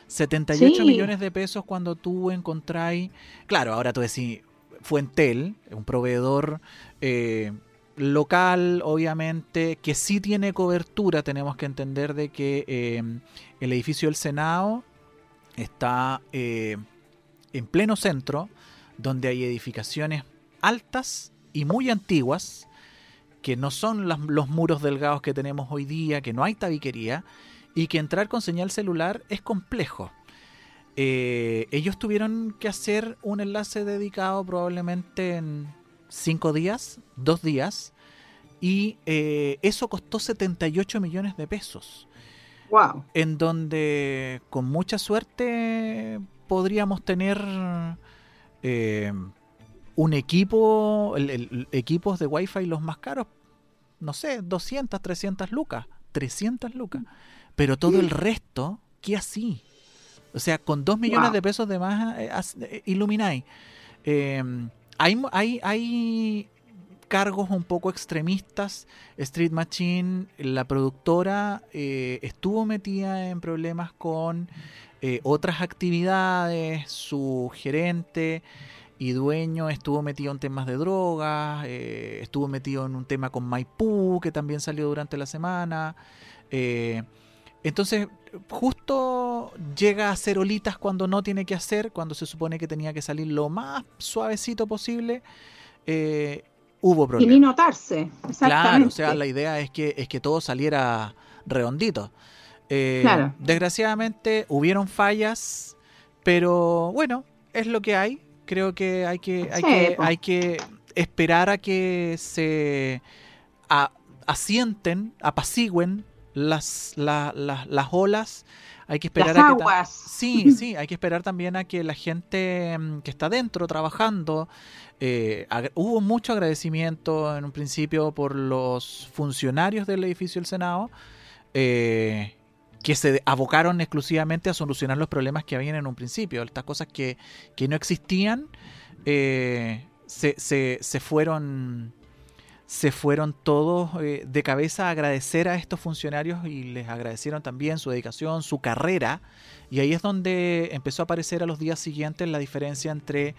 78 millones de pesos cuando tú encontráis, claro, ahora tú decís, Fuentel, un proveedor eh, local, obviamente, que sí tiene cobertura, tenemos que entender de que eh, el edificio del Senado está en pleno centro, donde hay edificaciones altas y muy antiguas que no son los muros delgados que tenemos hoy día, que no hay tabiquería y que entrar con señal celular es complejo. Eh, ellos tuvieron que hacer un enlace dedicado probablemente en cinco días, dos días, y eh, eso costó 78 millones de pesos. Wow. En donde con mucha suerte podríamos tener eh, un equipo, el, equipos de Wi-Fi los más caros, no sé, 200, 300 lucas, 300 lucas. Pero todo el resto, ¿qué así? O sea, con 2 millones de pesos de más eh, eh, ilumináis. Em, hay, hay, hay cargos un poco extremistas. Street Machine, la productora, eh, estuvo metida en problemas con otras actividades. Su gerente y dueño estuvo metido en temas de drogas. estuvo metido en un tema con Maipú, que también salió durante la semana. Entonces, justo llega a hacer olitas cuando no tiene que hacer, cuando se supone que tenía que salir lo más suavecito posible, eh, hubo problemas. Y ni notarse, Claro, o sea, la idea es que, es que todo saliera redondito. Eh, desgraciadamente hubieron fallas, pero bueno, es lo que hay. Creo que hay que, hay que, hay que esperar a que se asienten, apacigüen las, las olas. Hay que esperar a que sí, <laughs> sí, hay que esperar también a que la gente mm, que está dentro trabajando eh, hubo mucho agradecimiento en un principio por los funcionarios del edificio del Senado eh, que se abocaron exclusivamente a solucionar los problemas que habían en un principio. Estas cosas que, que no existían eh, se, se, se fueron se fueron todos eh, de cabeza a agradecer a estos funcionarios y les agradecieron también su dedicación, su carrera. Y ahí es donde empezó a aparecer a los días siguientes la diferencia entre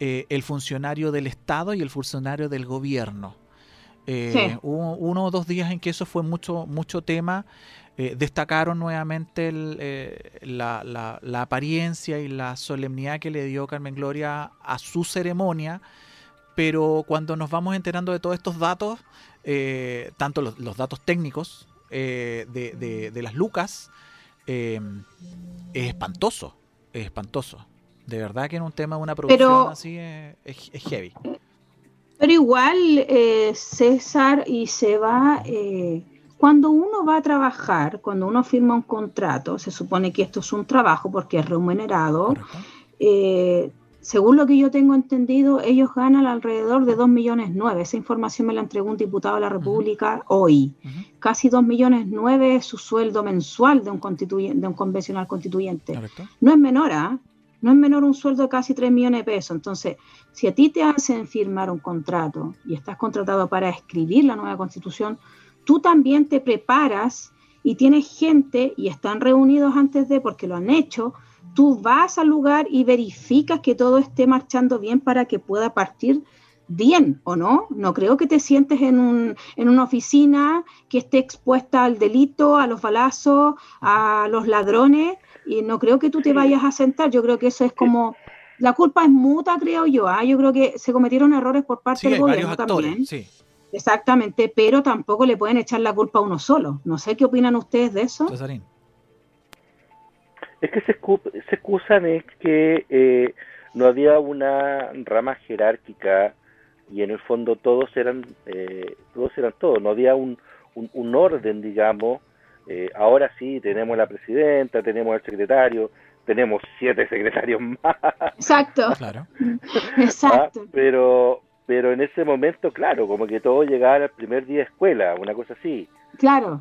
eh, el funcionario del Estado y el funcionario del gobierno. Eh, hubo uno o dos días en que eso fue mucho, mucho tema. destacaron nuevamente la, la apariencia y la solemnidad que le dio Carmen Gloria a su ceremonia pero cuando nos vamos enterando de todos estos datos, eh, tanto los, datos técnicos eh, de, las lucas, eh, es espantoso, es espantoso. De verdad que en un tema de una producción así es, heavy. Pero igual, César, y se va, cuando uno va a trabajar, cuando uno firma un contrato, se supone que esto es un trabajo porque es remunerado, según lo que yo tengo entendido, ellos ganan alrededor de 2 millones 9. Esa información me la entregó un diputado de la República hoy. Casi 2 millones 9 es su sueldo mensual de un, constituyente, de un convencional constituyente. No es menor, ¿ah? No es menor un sueldo de casi 3 millones de pesos. Entonces, si a ti te hacen firmar un contrato y estás contratado para escribir la nueva constitución, tú también te preparas y tienes gente y están reunidos antes de, porque lo han hecho, tú vas al lugar y verificas que todo esté marchando bien para que pueda partir bien o no. No creo que te sientes en, un, en una oficina que esté expuesta al delito, a los balazos, a los ladrones, y no creo que tú te vayas a sentar. Yo creo que eso es como... La culpa es muta, creo yo. ¿ah? Yo creo que se cometieron errores por parte del gobierno también. Sí. Exactamente, pero tampoco le pueden echar la culpa a uno solo. No sé qué opinan ustedes de eso. Es que se, se excusan es que eh, no había una rama jerárquica y en el fondo todos eran eh, todos eran todos, no había un, un, orden, digamos. Eh, ahora sí tenemos la presidenta, tenemos el secretario, tenemos siete secretarios <laughs> más. Exacto. Claro. <laughs> Exacto. Ah, pero pero en ese momento, claro, como que todo llegaba al primer día de escuela, una cosa así. Claro.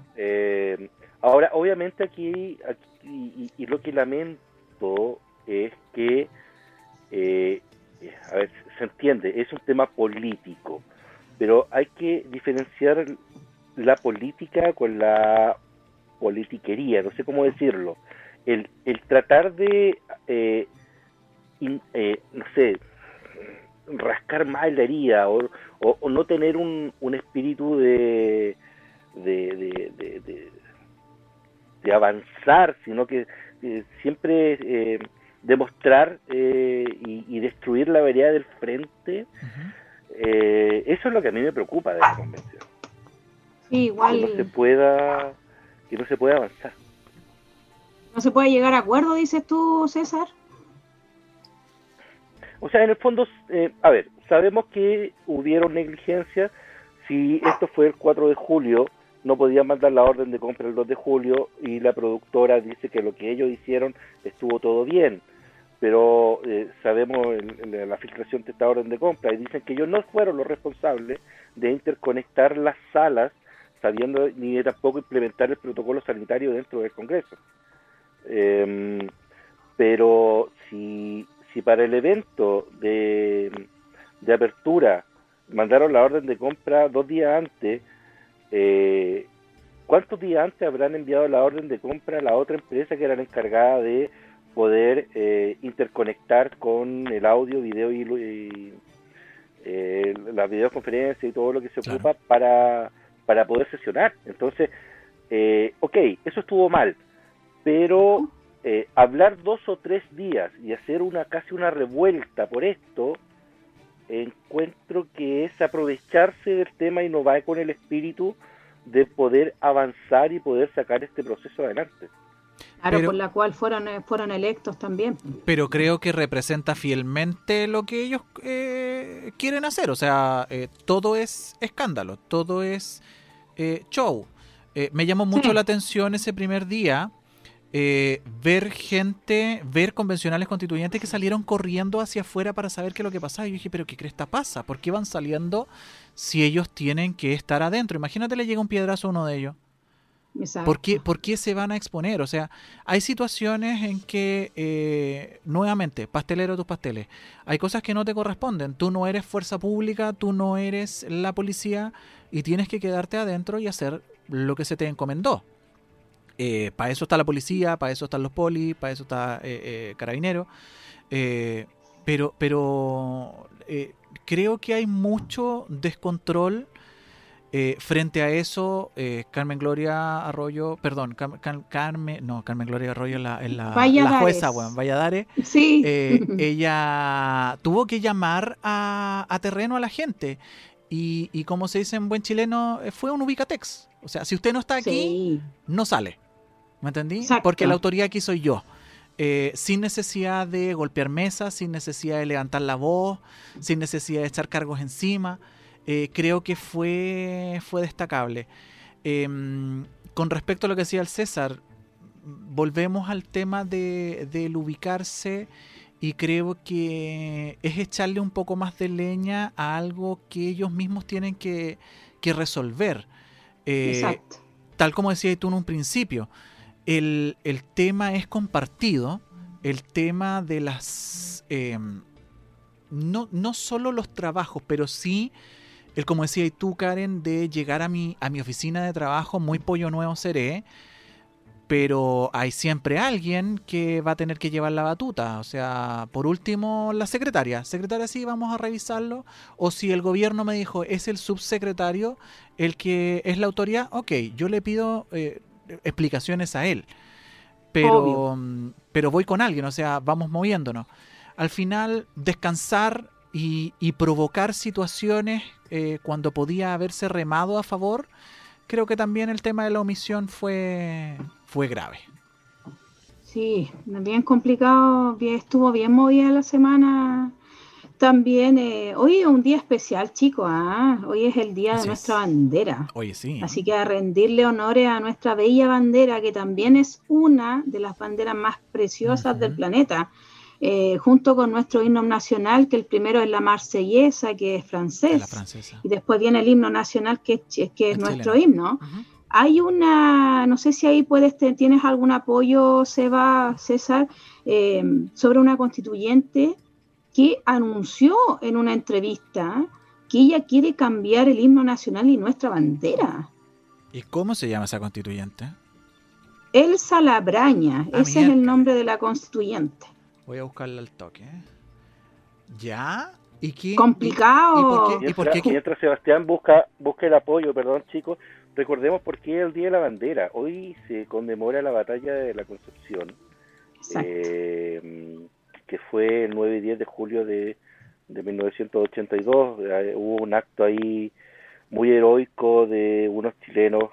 ahora, obviamente aquí, aquí y, lo que lamento es que, eh, a ver, se entiende, es un tema político, pero hay que diferenciar la política con la politiquería, no sé cómo decirlo. El, el tratar de, eh, eh, no sé, rascar más la herida o, o, no tener un, un espíritu de, de avanzar, sino que eh, siempre eh, demostrar eh, y, destruir la vereda del frente, eso es lo que a mí me preocupa de la convención. igual. Que no se pueda, que no se pueda avanzar. No se puede llegar a acuerdo, dices tú, César. O sea, en el fondo, eh, a ver, sabemos que hubieron negligencias. Si esto fue el 4 de julio, no podían mandar la orden de compra el 2 de julio y la productora dice que lo que ellos hicieron estuvo todo bien. Pero eh, sabemos la filtración de esta orden de compra y dicen que ellos no fueron los responsables de interconectar las salas sabiendo ni tampoco implementar el protocolo sanitario dentro del Congreso. Eh, pero si si para el evento de, apertura mandaron la orden de compra dos días antes, eh, ¿cuántos días antes habrán enviado la orden de compra a la otra empresa que era la encargada de poder eh, interconectar con el audio, video y, eh, las videoconferencias y todo lo que se ocupa para, para poder sesionar? Entonces, eh, ok, eso estuvo mal, pero eh, hablar dos o tres días y hacer una casi una revuelta por esto, encuentro que es aprovecharse del tema y no va con el espíritu de poder avanzar y poder sacar este proceso adelante. Claro, por la cual fueron, eh, fueron electos también. Pero creo que representa fielmente lo que ellos eh, quieren hacer. O sea, todo es escándalo, todo es show. me llamó mucho la atención ese primer día eh, ver gente, ver convencionales constituyentes que salieron corriendo hacia afuera para saber qué es lo que pasaba. Y yo dije, pero ¿qué cresta pasa? ¿Por qué van saliendo si ellos tienen que estar adentro? Imagínate le llega un piedrazo a uno de ellos. ¿Por qué, ¿Por qué, se van a exponer? O sea, hay situaciones en que, eh, nuevamente, pastelero tus pasteles, hay cosas que no te corresponden. Tú no eres fuerza pública, tú no eres la policía y tienes que quedarte adentro y hacer lo que se te encomendó. Eh, para eso está la policía, para eso están los polis, para eso está eh, eh Carabinero. Eh, pero pero creo que hay mucho descontrol frente a eso. Carmen Gloria Arroyo, perdón, Carmen, no, Carmen Gloria Arroyo es la, la, jueza, bueno, Valladares. Sí. <laughs> ella tuvo que llamar a, terreno a la gente. Y, y, como se dice en buen chileno, fue un ubicatex. O sea, si usted no está aquí, no sale. ¿Me entendí? Porque la autoridad aquí soy yo. Eh, sin necesidad de golpear mesas, sin necesidad de levantar la voz, sin necesidad de echar cargos encima. Eh, creo que fue, fue destacable. Em, con respecto a lo que decía el César, volvemos al tema de, del ubicarse y creo que es echarle un poco más de leña a algo que ellos mismos tienen que, que resolver. Eh, Exacto. Tal como decías tú en un principio, el, tema es compartido, el tema de las... Em, no, no solo los trabajos, pero sí, el como decía tú, Karen, de llegar a mi, a mi oficina de trabajo, muy pollo nuevo seré, pero hay siempre alguien que va a tener que llevar la batuta. O sea, por último, la secretaria. Secretaria, sí, vamos a revisarlo. O si el gobierno me dijo, es el subsecretario el que es la autoridad, ok, yo le pido eh, explicaciones a él. Pero, pero voy con alguien, o sea, vamos moviéndonos. Al final, descansar y, provocar situaciones eh, cuando podía haberse remado a favor, creo que también el tema de la omisión fue, fue grave. Sí, bien complicado, bien, estuvo bien movida la semana también, eh, hoy es un día especial, chicos. ¿ah? Hoy es el día de nuestra bandera. Hoy sí. Así que a rendirle honores a nuestra bella bandera, que también es una de las banderas más preciosas del planeta. Eh, junto con nuestro himno nacional, que el primero es la marsellesa, que es francés, y después viene el himno nacional, que es, que es nuestro himno. Hay una, no sé si ahí puedes, tienes algún apoyo, Seba, César, eh, sobre una constituyente que anunció en una entrevista que ella quiere cambiar el himno nacional y nuestra bandera. ¿Y cómo se llama esa constituyente? Elsa Labraña, ah, ese es el nombre de la constituyente. Voy a buscarla al toque. ¿Ya? ¿Y qué? Complicado. ¿Y, por qué? Mientras, Sebastián busca, busca el apoyo, perdón chicos, recordemos por qué es el Día de la Bandera. Hoy se conmemora la batalla de la Concepción. Exacto. Eh, que fue el 9 y 10 de julio de, de 1982. Eh, hubo un acto ahí muy heroico de unos chilenos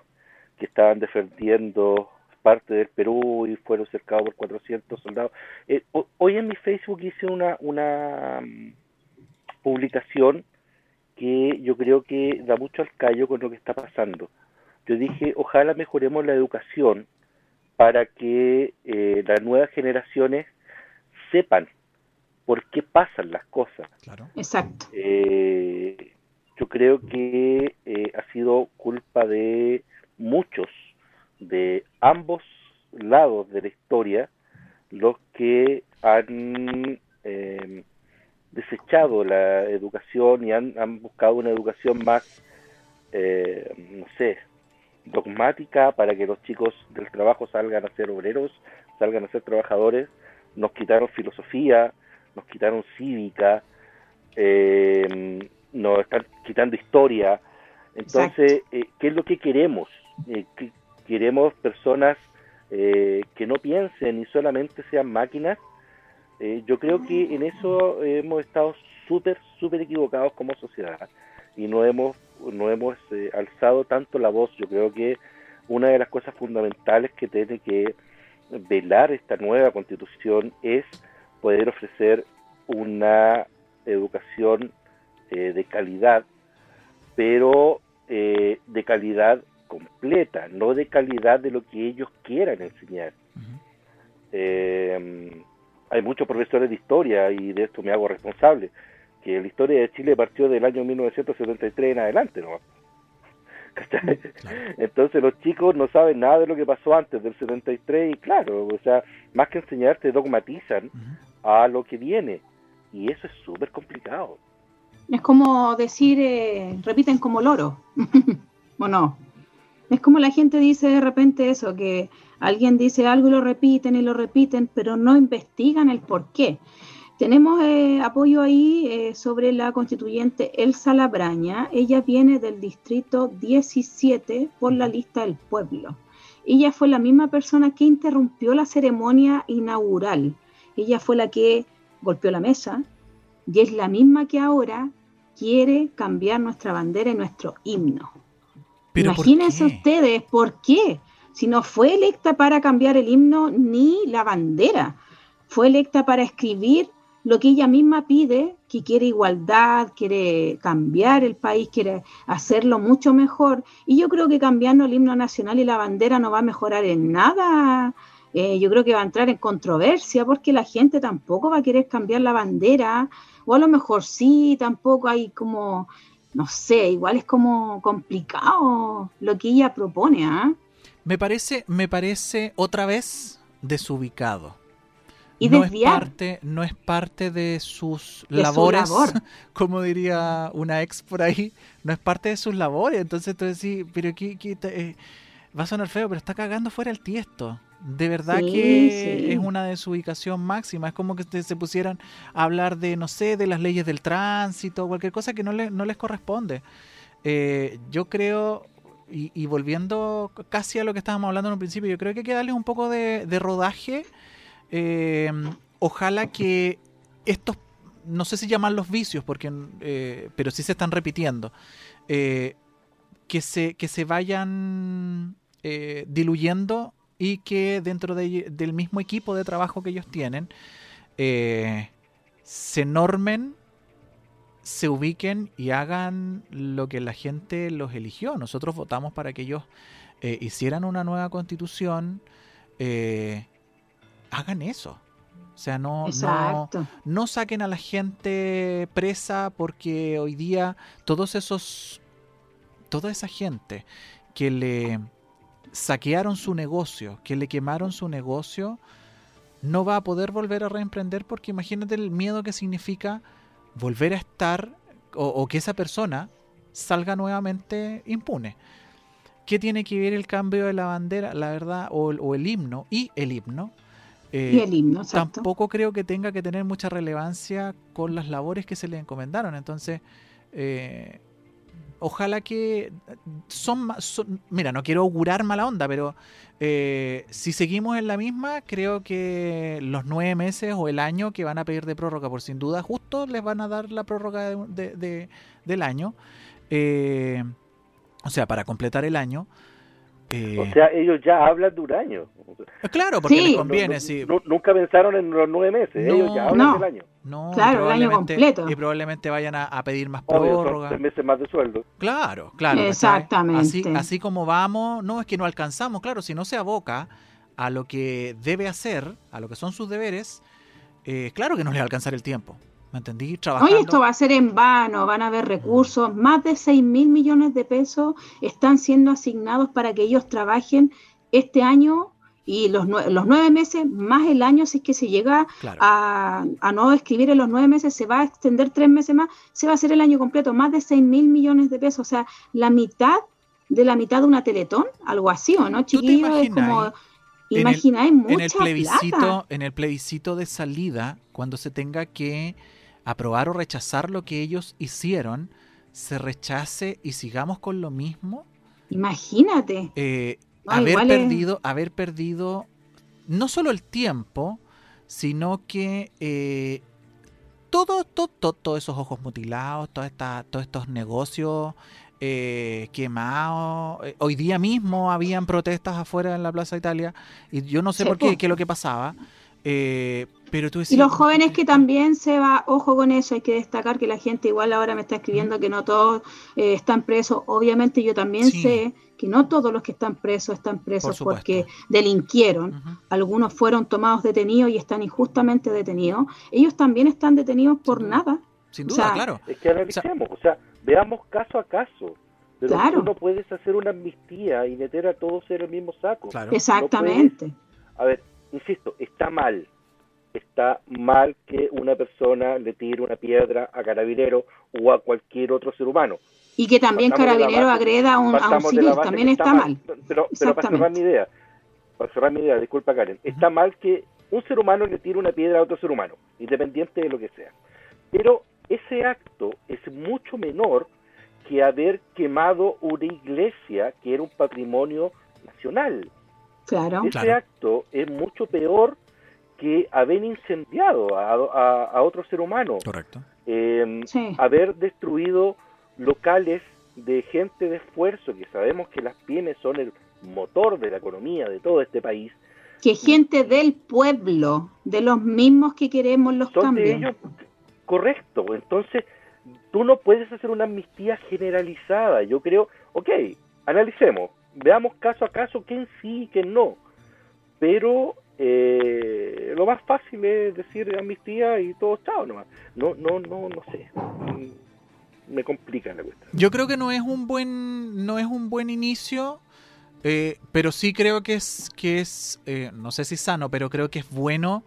que estaban defendiendo parte del Perú y fueron cercados por 400 soldados. Eh, hoy en mi Facebook hice una, una mm, publicación que yo creo que da mucho al callo con lo que está pasando. Yo dije, ojalá mejoremos la educación para que eh, las nuevas generaciones sepan por qué pasan las cosas. Claro. Exacto. Eh, yo creo que eh, ha sido culpa de muchos, de ambos lados de la historia, los que han eh, desechado la educación y han, han buscado una educación más, eh, no sé, dogmática para que los chicos del trabajo salgan a ser obreros, salgan a ser trabajadores, nos quitaron filosofía, nos quitaron cívica, eh, nos están quitando historia. Entonces, eh, ¿qué es lo que queremos? Eh, queremos personas eh, que no piensen y solamente sean máquinas. yo creo que en eso hemos estado súper, súper equivocados como sociedad y no hemos, no hemos alzado tanto la voz. Yo creo que una de las cosas fundamentales que tiene que velar esta nueva constitución es poder ofrecer una educación eh, de calidad, pero eh, de calidad completa, no de calidad de lo que ellos quieran enseñar. Eh, hay muchos profesores de historia, y de esto me hago responsable, que la historia de Chile partió del año 1973 en adelante, ¿no? <laughs> Entonces los chicos no saben nada de lo que pasó antes del 73 y claro, o sea, más que enseñarte, dogmatizan a lo que viene y eso es súper complicado. Es como decir, eh, repiten como loro, <laughs> ¿o no? Es como la gente dice de repente eso, que alguien dice algo y lo repiten y lo repiten, pero no investigan el por qué. Tenemos eh, apoyo ahí eh, sobre la constituyente Elsa Labraña. Ella viene del distrito 17 por la lista del pueblo. Ella fue la misma persona que interrumpió la ceremonia inaugural. Ella fue la que golpeó la mesa y es la misma que ahora quiere cambiar nuestra bandera y nuestro himno. Imagínense ustedes, ¿por qué? Si no fue electa para cambiar el himno ni la bandera, fue electa para escribir lo que ella misma pide, que quiere igualdad, quiere cambiar el país, quiere hacerlo mucho mejor. Y yo creo que cambiando el himno nacional y la bandera no va a mejorar en nada. Eh, yo creo que va a entrar en controversia porque la gente tampoco va a querer cambiar la bandera o a lo mejor sí, tampoco hay como, no sé, igual es como complicado lo que ella propone, ¿ah? Me parece, me parece otra vez desubicado. Y no es parte, no es parte de sus labores, <laughs> como diría una ex por ahí, no es parte de sus labores. Entonces tú decís, pero aquí, eh, va a sonar feo, pero está cagando fuera el tiesto. De verdad que es una desubicación máxima. Es como que se pusieran a hablar de, no sé, de las leyes del tránsito, cualquier cosa que no, no les corresponde. Eh, yo creo, y, volviendo casi a lo que estábamos hablando en un principio, yo creo que hay que darle un poco de, rodaje. Eh, ojalá que estos, no sé si llaman vicios, porque, eh, pero sí se están repitiendo, que, se, que se vayan diluyendo y que dentro del mismo equipo de trabajo que ellos tienen eh, se normen, se ubiquen y hagan lo que la gente los eligió. Nosotros votamos para que ellos eh, hicieran una nueva constitución, eh, hagan eso. O sea, no, no, no, saquen a la gente presa porque hoy día todos esos, toda esa gente que le saquearon su negocio, que le quemaron su negocio, no va a poder volver a reemprender porque imagínate el miedo que significa volver a estar o, que esa persona salga nuevamente impune. ¿Qué tiene que ver el cambio de la bandera, la verdad, o, el himno y el himno? Eh, y el himno, Tampoco creo que tenga que tener mucha relevancia con las labores que se le encomendaron. Entonces, eh, ojalá que son, mira, no quiero augurar mala onda, pero eh, si seguimos en la misma, creo que los nueve meses o el año que van a pedir de prórroga, por sin duda, justo les van a dar la prórroga de, del año. O sea, para completar el año. Eh, o sea, ellos ya hablan de un año. Eh, claro, porque les conviene, sí. nunca pensaron en los nueve meses, ellos ya hablan del año. No, claro, el año completo. Y probablemente vayan a, pedir más prórroga. tres meses más de sueldo. Claro, claro. Exactamente. Así, así como vamos, no es que no alcanzamos, claro, si no se aboca a lo que debe hacer, a lo que son sus deberes, eh, claro que no le va a alcanzar el tiempo. ¿Me entendí? Trabajando. Oye, esto va a ser en vano, van a haber recursos, más de 6 mil millones de pesos están siendo asignados para que ellos trabajen este año y los, los nueve meses más el año, si es que se llega a, no escribir en los nueve meses, se va a extender tres meses más, se va a hacer el año completo, más de 6 mil millones de pesos, o sea, la mitad de la mitad de una teletón, algo así, ¿o no, chiquillos? Es como... Imagináis mucha en el plebiscito, En el plebiscito de salida, cuando se tenga que aprobar o rechazar lo que ellos hicieron, se rechace y sigamos con lo mismo. Imagínate. Eh, haber perdido, haber perdido no solo el tiempo, sino que eh, todos esos ojos mutilados, todos estos negocios eh, quemados. Hoy día mismo habían protestas afuera en la Plaza Italia y yo no sé por qué, qué es lo que pasaba. Eh, pero tú y los jóvenes que también se va, ojo con eso, hay que destacar que la gente igual ahora me está escribiendo que no todos eh, están presos. Obviamente yo también sé que no todos los que están presos están presos porque delinquieron. Algunos fueron tomados detenidos y están injustamente detenidos. Ellos también están detenidos por nada. Sin duda, claro. Es que analicemos, o sea, veamos caso a caso. De claro. no puedes hacer una amnistía y meter a todos en el mismo saco. Exactamente. a ver, insisto, está mal. Está mal que una persona le tire una piedra a carabinero o a cualquier otro ser humano. Y que también carabinero agreda a un, civil, también está, mal. Pero, pero para cerrar mi idea, para cerrar mi idea, disculpa Karen, está mal que un ser humano le tire una piedra a otro ser humano, independiente de lo que sea. Pero ese acto es mucho menor que haber quemado una iglesia que era un patrimonio nacional. Claro. Ese acto es mucho peor que haber incendiado a, otro ser humano. Correcto. Em, haber destruido locales de gente de esfuerzo, que sabemos que las pymes son el motor de la economía de todo este país. Que gente del pueblo, de los mismos que queremos los cambios. correcto, entonces tú no puedes hacer una amnistía generalizada. Yo creo, ok, analicemos, veamos caso a caso quién sí y quién no. Pero eh, lo más fácil es decir amnistía y todo chao nomás. No, no, no, no sé. Mm, me complica la cuestión. Yo creo que no es un buen, no es un buen inicio. Eh, pero sí creo que es, que es eh, no sé si sano, pero creo que es bueno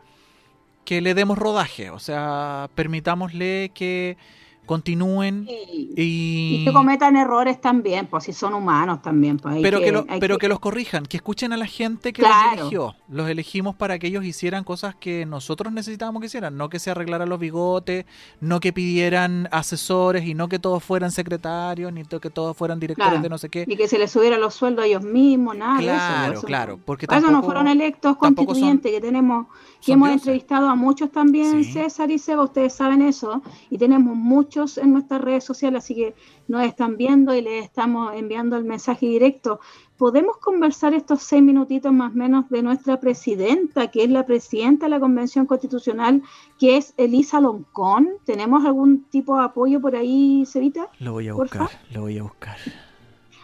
que le demos rodaje. O sea, permitámosle que, continúen y... que cometan errores también, pues si son humanos también. Pues, pero que, pero que... los corrijan, que escuchen a la gente que los eligió. Los elegimos para que ellos hicieran cosas que nosotros necesitábamos que hicieran, no que se arreglaran los bigotes, no que pidieran asesores y no que todos fueran secretarios, ni que todos fueran directores de no sé qué. Ni que se les subiera los sueldos a ellos mismos, nada. Claro, eso, claro. Porque tampoco, no fueron electos constituyentes que tenemos, que hemos entrevistado a muchos también, César y Seba, ustedes saben eso, y tenemos muchos en nuestras redes sociales, así que nos están viendo y les estamos enviando el mensaje directo. ¿Podemos conversar estos seis minutitos más o menos de nuestra presidenta, que es la presidenta de la Convención Constitucional, que es Elisa Loncón? ¿Tenemos algún tipo de apoyo por ahí, Cevita? Lo voy a buscar, lo voy a buscar.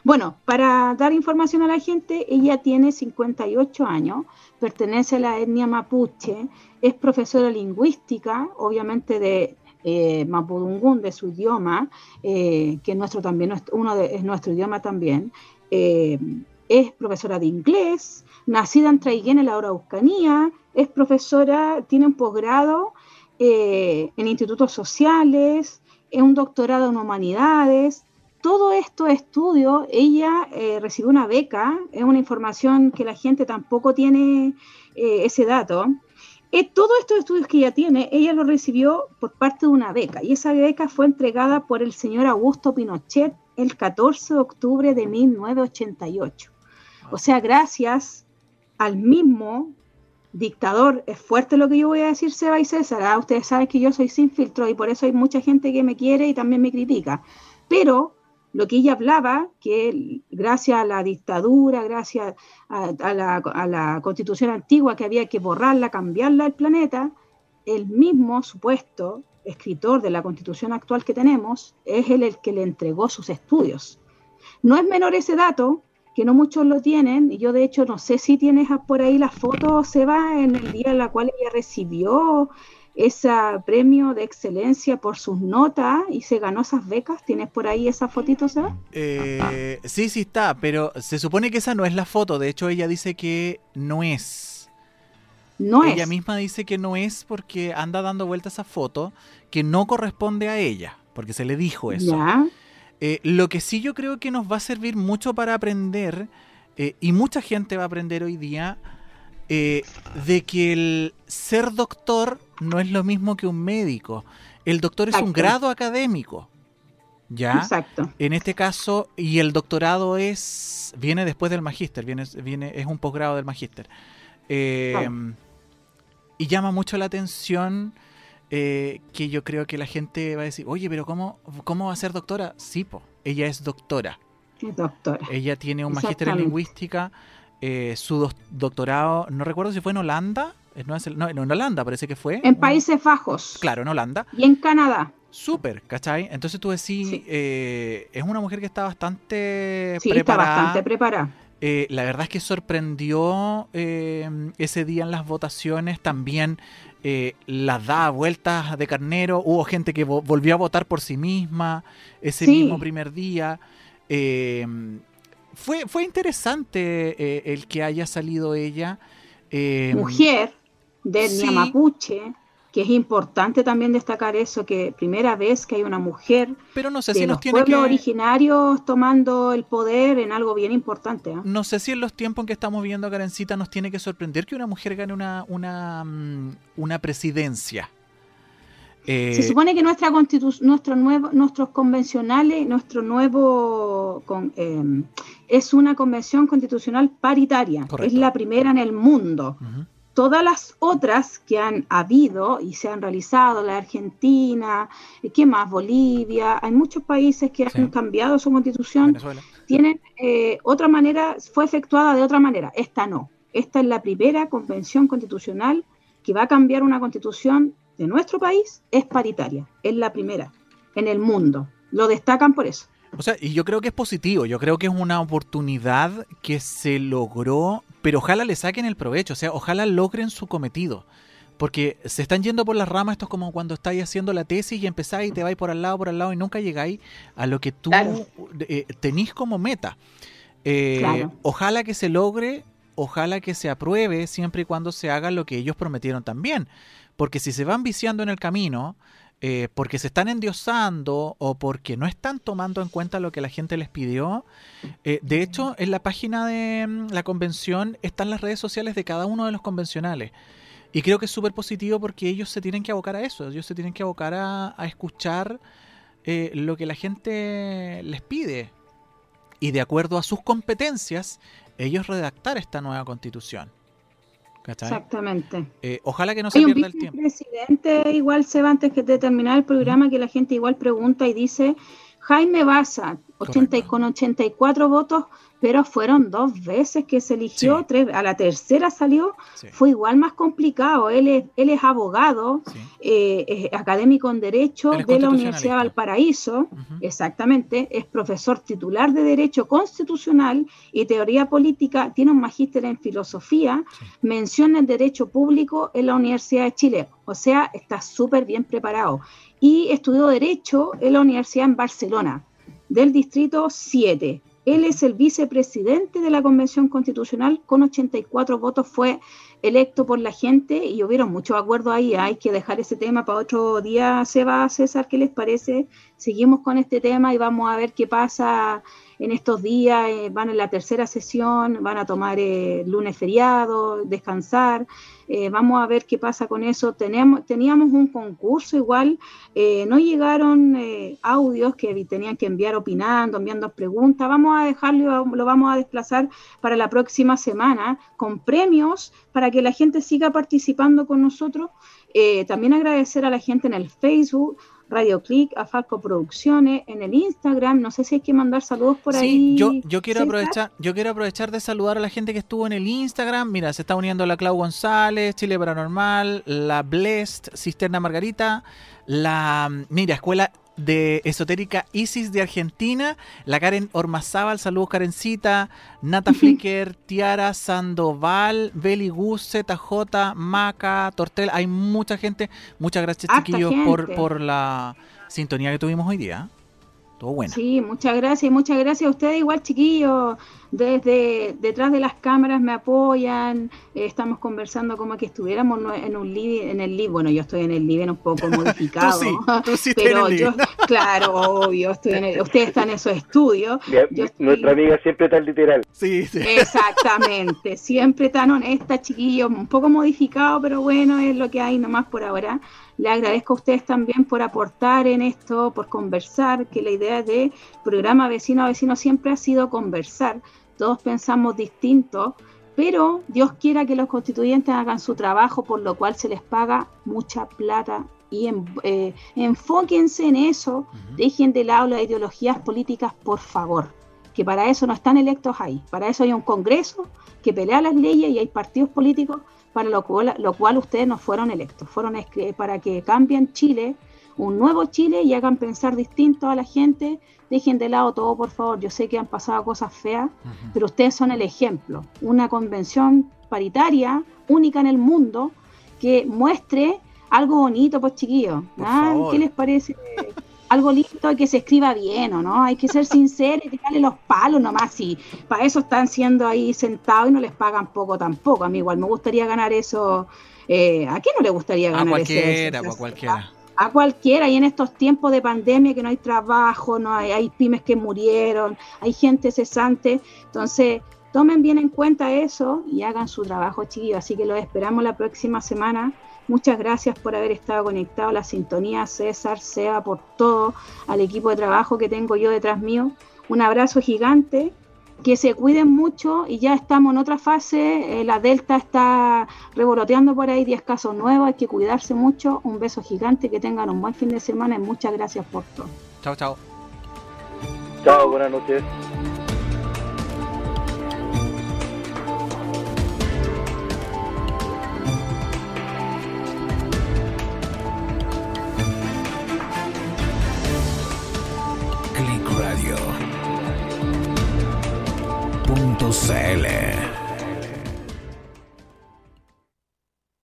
Bueno, para dar información a la gente, ella tiene 58 años, pertenece a la etnia mapuche, es profesora lingüística, obviamente de eh, mapudungún de su idioma, eh, que nuestro también uno de, es nuestro idioma también. Eh, es profesora de inglés, nacida en Traiguén, en la Araucanía, es profesora, tiene un posgrado eh, en institutos sociales, es un doctorado en humanidades. Todo esto estudio, ella recibió una beca, es una información que la gente tampoco tiene ese dato, eh, todos estos estudios que ella tiene, ella lo recibió por parte de una beca y esa beca fue entregada por el señor Augusto Pinochet el 14 de octubre de 1988. O sea, gracias al mismo dictador, es fuerte lo que yo voy a decir, Seba y César, ¿ah? ustedes saben que yo soy sin filtro y por eso hay mucha gente que me quiere y también me critica, pero lo que ella hablaba, que gracias a la dictadura, gracias a, la, constitución antigua, que había que borrarla, cambiarla el planeta, el mismo supuesto escritor de la constitución actual que tenemos es el, el que le entregó sus estudios. No es menor ese dato, que no muchos lo tienen, y yo de hecho no sé si tienes por ahí la foto, Seba, en el día en la cual ella recibió ese premio de excelencia por sus notas y se ganó esas becas. ¿Tienes por ahí esa fotito, Seba? Eh, sí, sí está, pero se supone que esa no es la foto, de hecho ella dice que no es. No ella misma dice que no es porque anda dando vuelta esa foto que no corresponde a ella, porque se le dijo eso. Ya. Eh, lo que sí yo creo que nos va a servir mucho para aprender, eh, y mucha gente va a aprender hoy día, eh, de que el ser doctor no es lo mismo que un médico. El doctor es un grado académico. ¿Ya? Exacto. En este caso, y el doctorado es viene después del magíster, viene, viene, es un posgrado del magíster. Y llama mucho la atención eh, que yo creo que la gente va a decir, oye, pero ¿cómo, cómo va a ser doctora? Sí, po, ella es doctora. doctora. Ella tiene un magíster en lingüística, eh, su doctorado, no recuerdo si fue en Holanda, eh, no, en Holanda parece que fue. En Países Bajos. Claro, en Holanda. Y en Canadá. Súper, ¿cachai? Entonces tú decís, es una mujer que está bastante sí, está bastante preparada. la verdad es que sorprendió ese día en las votaciones también eh, las da vueltas de carnero, hubo gente que volvió a votar por sí misma ese mismo primer día. Fue, fue interesante eh, el que haya salido ella. Em, Mujer de etnia mapuche que es importante también destacar eso, que primera vez que hay una mujer Pero no sé de si los pueblos originarios tomando el poder en algo bien importante. ¿ah? No sé si en los tiempos en que estamos viviendo, Karencita, nos tiene que sorprender que una mujer gane una, una, mm, una presidencia. Se supone que nuestra nuestro nuevo, nuestros convencionales, nuestro nuevo em, es una convención constitucional paritaria. Es la primera en el mundo. Todas las otras que han habido y se han realizado, la Argentina, eh, ¿qué más? Bolivia, hay muchos países que han cambiado su constitución, tienen eh, otra manera, fue efectuada de otra manera, esta no. Esta es la primera convención constitucional que va a cambiar una constitución de nuestro país, es paritaria, es la primera en el mundo. Lo destacan por eso. O sea, y yo creo que es positivo, yo creo que es una oportunidad que se logró, pero ojalá le saquen el provecho, o sea, ojalá logren su cometido. Porque se están yendo por las ramas, esto es como cuando estáis haciendo la tesis y empezáis y te vais por al lado, por al lado y nunca llegáis a lo que tú eh, tenís como meta. Eh, ojalá que se logre, ojalá que se apruebe siempre y cuando se haga lo que ellos prometieron también. Porque si se van viciando en el camino, eh, porque se están endiosando o porque no están tomando en cuenta lo que la gente les pidió. Eh, de hecho, en la página de mm, la convención están las redes sociales de cada uno de los convencionales. Y creo que es súper positivo porque ellos se tienen que abocar a eso, ellos se tienen que abocar a, escuchar eh, lo que la gente les pide. Y de acuerdo a sus competencias, ellos redactar esta nueva constitución. Exactamente. Eh, ojalá que no se pierda el tiempo. presidente igual se va antes que de terminar el programa que la gente igual pregunta y dice Jaime Baza, 80 con 84 votos, pero fueron dos veces que se eligió, tres, a la tercera salió, fue igual más complicado. Él es, él es abogado, eh, es académico en Derecho de la Universidad de Valparaíso, exactamente, es profesor titular de Derecho Constitucional y Teoría Política, tiene un magíster en Filosofía, menciona el Derecho Público en la Universidad de Chile, o sea, está súper bien preparado. Y estudió Derecho en la Universidad en Barcelona, del Distrito 7 él es el vicepresidente de la Convención Constitucional, con 84 votos fue electo por la gente y hubieron muchos acuerdos ahí. Hay que dejar ese tema para otro día, Seba, César, ¿qué les parece? Seguimos con este tema y vamos a ver qué pasa en estos días. Eh, van en la tercera sesión, van a tomar eh, lunes feriado, descansar. Eh, vamos a ver qué pasa con eso. Teníamos un concurso igual, eh, no llegaron eh, audios que tenían que enviar opinando, enviando preguntas. Vamos a dejarlo, lo vamos a desplazar para la próxima semana con premios para que la gente siga participando con nosotros. también agradecer a la gente en el Facebook, Radio Click, a Falco Producciones, en el Instagram. No sé si hay que mandar saludos por ahí. Yo, yo quiero aprovechar, yo quiero aprovechar de saludar a la gente que estuvo en el Instagram. Mira, se está uniendo la Clau González, Chile Paranormal, la Blessed, Cisterna Margarita, la mira, Escuela de Esotérica Isis de Argentina, la Karen Ormazábal, saludos Karencita, Nata <laughs> Flicker, Tiara Sandoval, Beli Gus, ZJ, Maca, Tortel, hay mucha gente, muchas gracias chiquillos por, por la sintonía que tuvimos hoy día. Todo bueno. Sí, muchas gracias, y muchas gracias a ustedes igual chiquillos desde detrás de las cámaras me apoyan, eh, estamos conversando como que estuviéramos en un living, en el living, bueno, yo estoy en el living un poco <laughs> modificado, pero yo, <laughs> claro, obvio, estoy en ustedes están en esos estudios. Nuestra amiga siempre tan literal. Sí, sí. Exactamente, siempre tan honesta, chiquillos, un poco modificado, pero bueno, es lo que hay nomás por ahora. Le agradezco a ustedes también por aportar en esto, por conversar, que la idea de programa vecino a vecino siempre ha sido conversar. Todos pensamos distinto, pero Dios quiera que los constituyentes hagan su trabajo, por lo cual se les paga mucha plata y eh, enfóquense en eso, dejen de lado las ideologías políticas, por favor, que para eso no están electos ahí, para eso hay un Congreso que pelea las leyes y hay partidos políticos para lo cual, lo cual ustedes no fueron electos, fueron para que cambien Chile, un nuevo Chile y hagan pensar distinto a la gente dejen de lado todo, por favor. Yo sé que han pasado cosas feas, pero ustedes son el ejemplo. Una convención paritaria, única en el mundo, que muestre algo bonito, pues chiquillos. ¿Qué les parece? <laughs> algo lindo que se escriba bien, ¿o no? Hay que ser sinceros y tirarle los palos nomás. Y para eso están siendo ahí sentados y no les pagan poco tampoco. A mí igual me gustaría ganar eso. Eh, ¿A qué no le gustaría ganar a cualquiera, eso? A cualquiera a cualquiera y en estos tiempos de pandemia que no hay trabajo, no hay, hay pymes que murieron, hay gente cesante, entonces tomen bien en cuenta eso y hagan su trabajo, chiquillos. Así que los esperamos la próxima semana. Muchas gracias por haber estado conectado a la sintonía, César, Seba, por todo, al equipo de trabajo que tengo yo detrás mío. Un abrazo gigante que se cuiden mucho y ya estamos en otra fase. Eh, la Delta está revoloteando por ahí, 10 casos nuevos, hay que cuidarse mucho. Un beso gigante, que tengan un buen fin de semana y muchas gracias por todo. Chao, chao. Chao, buenas noches. CL